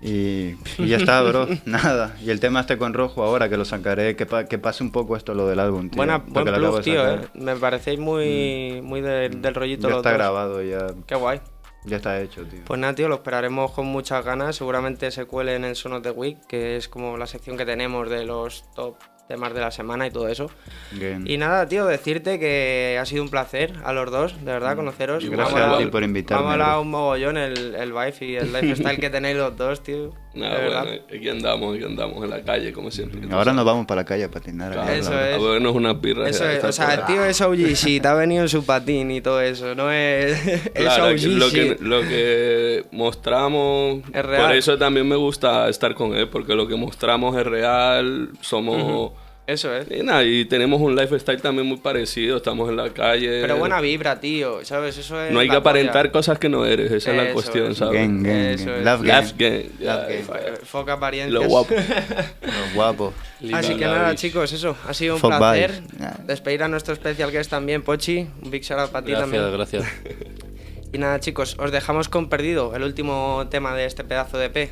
Y, y ya está, bro, nada. Y el tema este con rojo ahora, que lo sacaré, que, pa- que pase un poco esto lo del álbum, tío. Buena, buen plus, tío, eh. Me parecéis muy, muy de- del rollito Ya está dos. grabado, ya, Qué guay. ya está hecho, tío. Pues nada, tío, lo esperaremos con muchas ganas. Seguramente se cuele en el Son of the Week, que es como la sección que tenemos de los top temas de la semana y todo eso. Bien. Y nada, tío, decirte que ha sido un placer a los dos, de verdad, conoceros. Y gracias a ti por invitarme, molado bro. un mogollón el, el vibe y el lifestyle que tenéis los dos, tío. Nada, bueno, aquí andamos, aquí andamos en la calle, como siempre. Ahora nos vamos para la calle a patinar. Claro, Eso es. A bebernos unas birras. Eso es, o sea, el tío es OG shit, ha venido en su patín y todo eso, no es, es Claro, OG que lo, que, lo que mostramos, Es real. por eso también me gusta estar con él, porque lo que mostramos es real, somos... Eso es. Y nada, y tenemos un lifestyle también muy parecido, estamos en la calle. Pero buena vibra, tío, ¿sabes? Eso es No hay que aparentar polla. cosas que no eres, esa es la cuestión, es. ¿sabes? Gang, gang, Eso gang. es. Love game, Love game. Foca apariencias. Lo guapo. Los guapos. Así que nada, chicos, eso. Ha sido un Fuck placer. Despedir a nuestro especial que es también Pochi. Un big shout out para ti Gracias, también. gracias. Y nada, chicos, os dejamos con Perdido, el último tema de este pedazo de P.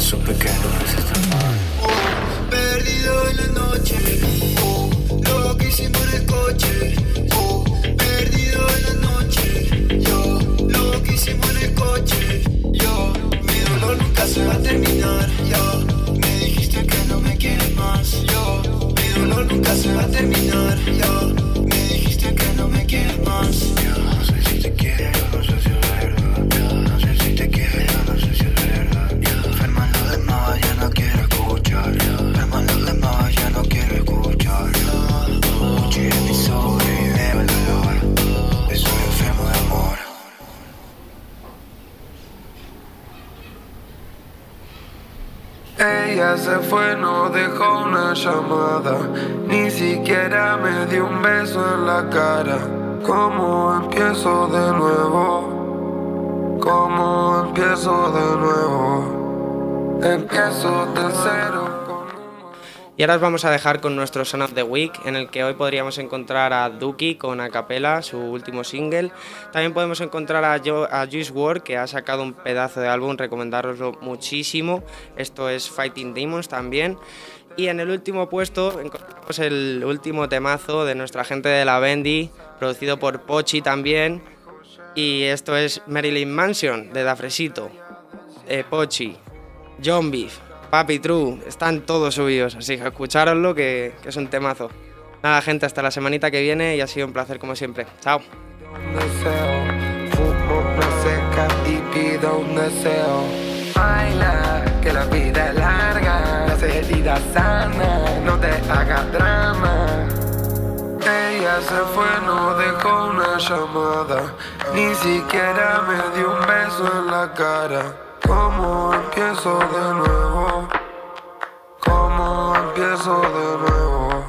Supe que estar mal. Perdido en la noche. Oh, lo que hicimos en el coche. Oh, perdido en la noche. Yo, lo que hicimos en el coche. Yo, mi dolor nunca se va a terminar. Yo, me dijiste que no me quieres más. Yo, mi dolor nunca se va a terminar. Yo, me dijiste que no me quieres más. Yo no sé si te quiero, no sé si Ella se fue, no dejó una llamada, ni siquiera me dio un beso en la cara. ¿Cómo empiezo de nuevo? ¿Cómo empiezo de nuevo? Empiezo de cero Y ahora os vamos a dejar con nuestro Son of the Week, en el que hoy podríamos encontrar a Duki con Acapella, su último single. También podemos encontrar a, jo a Juice WRLD, que ha sacado un pedazo de álbum, recomendaroslo muchísimo. Esto es Fighting Demons también. Y en el último puesto encontramos el último temazo de nuestra gente de la Bendy, producido por Pochi también. Y esto es Marilyn Mansion de Dafresito, eh, Pochi, John Beef, Papi True, están todos subidos, así que escuchároslo que, que es un temazo. Nada, gente, hasta la semanita que viene y ha sido un placer como siempre. Chao. Baila, que la vida es larga, las heridas sanas, no te hagas drama. Ella se fue, no dejó una llamada, ni siquiera me dio un beso en la cara. ¿Cómo empiezo de nuevo? ¿Cómo empiezo de nuevo?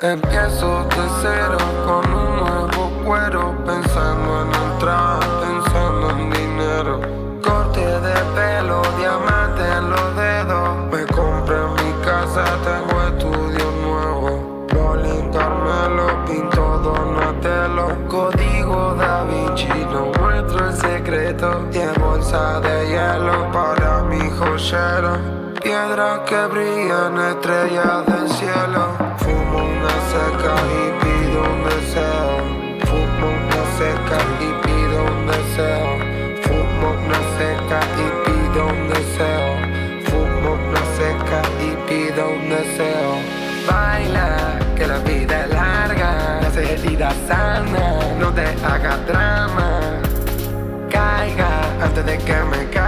Empiezo de cero con un nuevo cuero, pensando en entrar, pensando en dinero. Corte de pelo, diamante en los dedos. Me compré mi casa, tengo estudio nuevo. Rolling Carmelo, pinto Donatello. Código Da Vinci, no muestro el secreto. Y bolsa de hielo para mi joyero. Piedras que brillan, estrellas del cielo. Fumo una seca y pido un deseo. Fumo una seca y pido un deseo. Fumo una seca y pido un deseo. Fumo una seca y pido un deseo. Baila, que la vida es larga. La herida sana, no te hagas drama caiga, antes de que me caiga,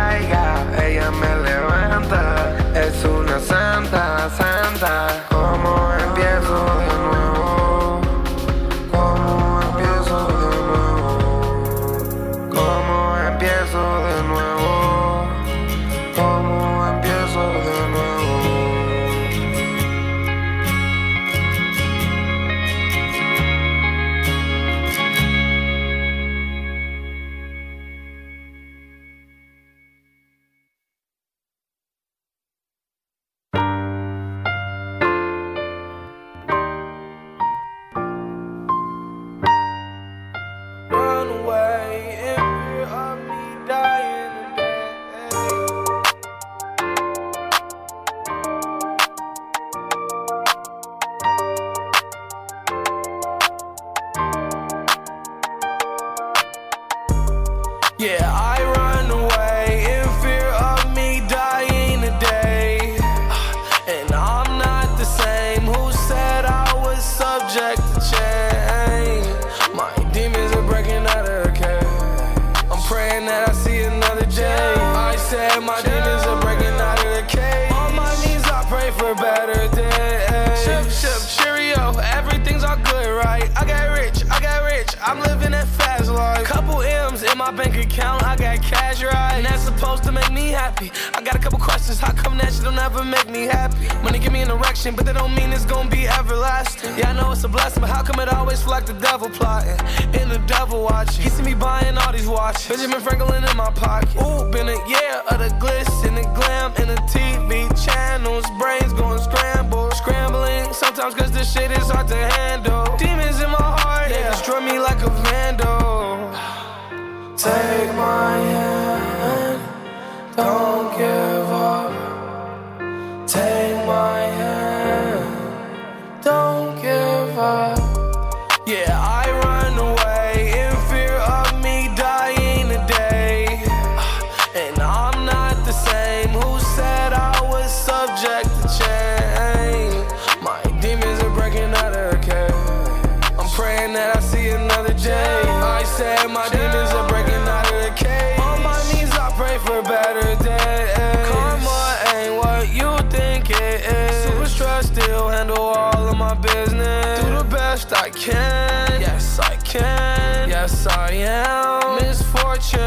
Do the best I can. Yes, I can. Yes, I am. Misfortune.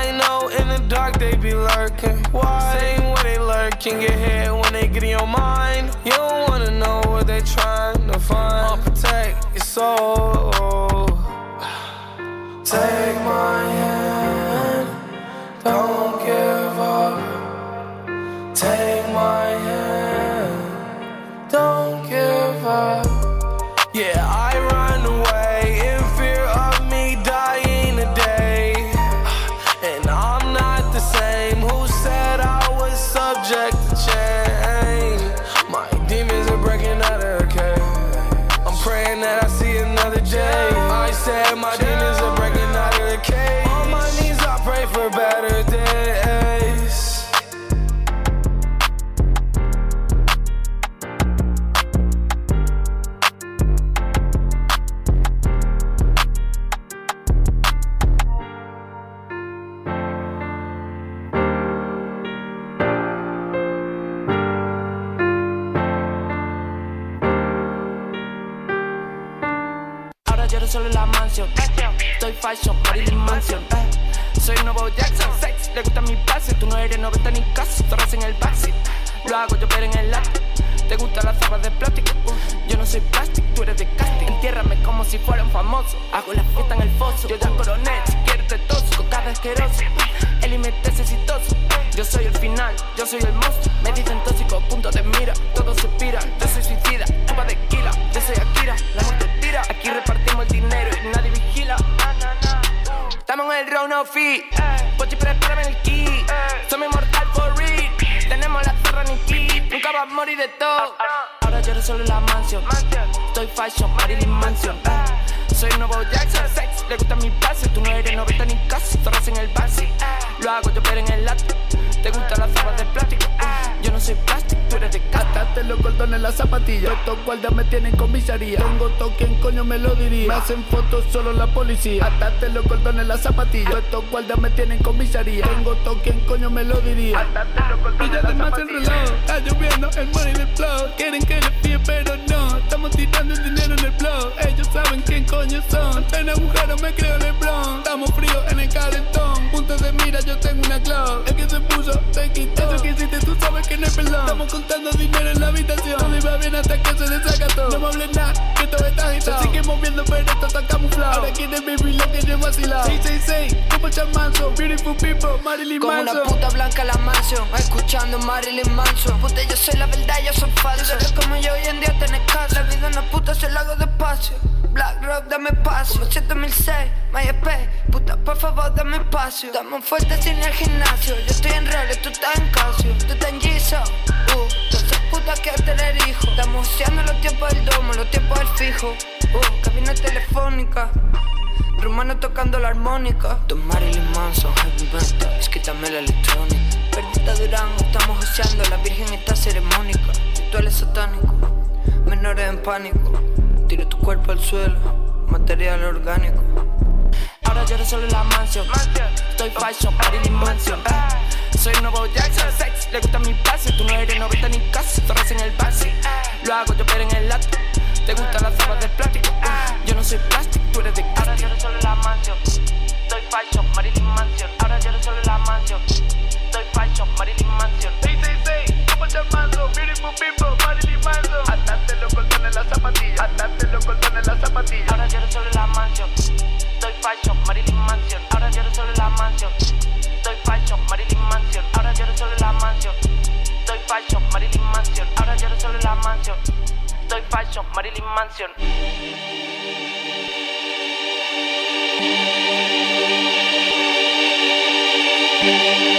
I know in the dark they be lurking. Why? Same way they lurking, get hit when they get in your mind. You don't wanna know what they trying to find. I'll protect your soul. Take my hand, don't give up. Take fashion, Marilyn Mansion. eh. Soy nuevo Jackson. Sex, le gusta mi pase. Tú no eres noventa ni caso. Zorras en el backseat. Lo hago yo, pero en el lápiz. Te gustan las zorras de plástico. Yo no soy plástico, tú eres de casting. Entiérrame como si fuera un famoso. Hago la fiesta en el foso. Yo ya coroné, si quieres te toso. Cocada asqueroso. El IMT exitoso. Yo soy el final, yo soy el monstruo. Me dicen tóxico, punto de mira. Todos se piran. Yo soy suicida, chupa de kila. Yo soy Akira, la muerte tira. Aquí repartimos el dinero y nadie vigila. Estamos en el round no fee. Pochi, prepárame el key. Soy inmortal for real. Tenemos la zorra ni Yankee, nunca vas a morir de todo. Ahora lloro solo la mansión. Estoy fashion, Marilyn Mansion. Soy nuevo Jackson, sex, le gusta mi pase. Tú no eres noventa ni casi, zorras en el backseat. Lo hago yo, pero en el latte. Te gustan las zapas de plástico. Yo no soy plástico, tú eres de casa. Atate los cordones en la zapatilla. Estos guardias me tienen comisaría. Tengo toque, ¿quién coño me lo diría? Me hacen fotos solo la policía. Atate los cordones en la zapatilla. Estos guardias me tienen comisaría. Tengo toque, ¿quién coño me lo diría? Atate los cordones en la zapatilla. Está lloviendo el money del flow. Quieren que les pide, pero no. Estamos tirando el dinero en el flow. Ellos saben quién coño son. En agujero me creo Lebron. Estamos fríos en el calentón. Punto de mira, yo tengo una clave. El que se puso, se quitó. Eso que hiciste, tú sabes que no es perdón. Estamos contando dinero en la habitación. Todo iba bien hasta que se desacató. No me hables nada, que todo está agitado. Se sigue moviendo, pero esto está camuflado. Ahora quieren vivir lo que yo he vacilado. 666, como chamanzo. Beautiful people, Marilyn Como una puta blanca la mansión Escuchando Marilyn Manson Puta yo soy la verdad, yo soy falso Eres como yo hoy en día tenés casa La vida una puta se la hago despacio Black Rock dame espacio. Como 7006, MySpace Puta por favor dame espacio. Estamos fuertes sin el gimnasio. Yo estoy en Rolex, tú estás en Casio. Tú estás en Gizo Uh, esa puta que tener hijo Estamos usando los tiempos del domo, los tiempos del fijo. Uh, cabina telefónica. Rumano tocando la armónica. Don Marilyn Manson, heavy metal. Es quítame la electrónica. Perdita Durango, estamos joseando La virgen está ceremónica. Rituales satánicos Menores en pánico. Tiro tu cuerpo al suelo Material orgánico Ahora lloro solo en la mansión. Estoy fashion, Marilyn Mansion. Soy un nuevo Jackson, sex, le gusta mi pase. Tú no eres noventa ni casi, zorras en el backseat. Lo hago yo, pero en el latte. Te gustan las zapas de plástico. Yo no soy plástico, tú eres de casa. Ahora lloro solo en la mansión. Estoy fashion, Marilyn Mansion. Ahora lloro solo en la mansión. Estoy fashion, Marilyn Mansion. 666, como chamanzo. Beautiful people, Marilyn las zapatillas. Los en las zapatillas. Ahora lloro sobre la mansión. Doy fashion, Marilyn Mansion. Ahora lloro sobre la mansión. Doy fashion, Marilyn Mansion. Ahora lloro sobre la mansión. Doy fashion, Marilyn Mansion. La mansión. Fashion, Marilyn Mansion. Thank.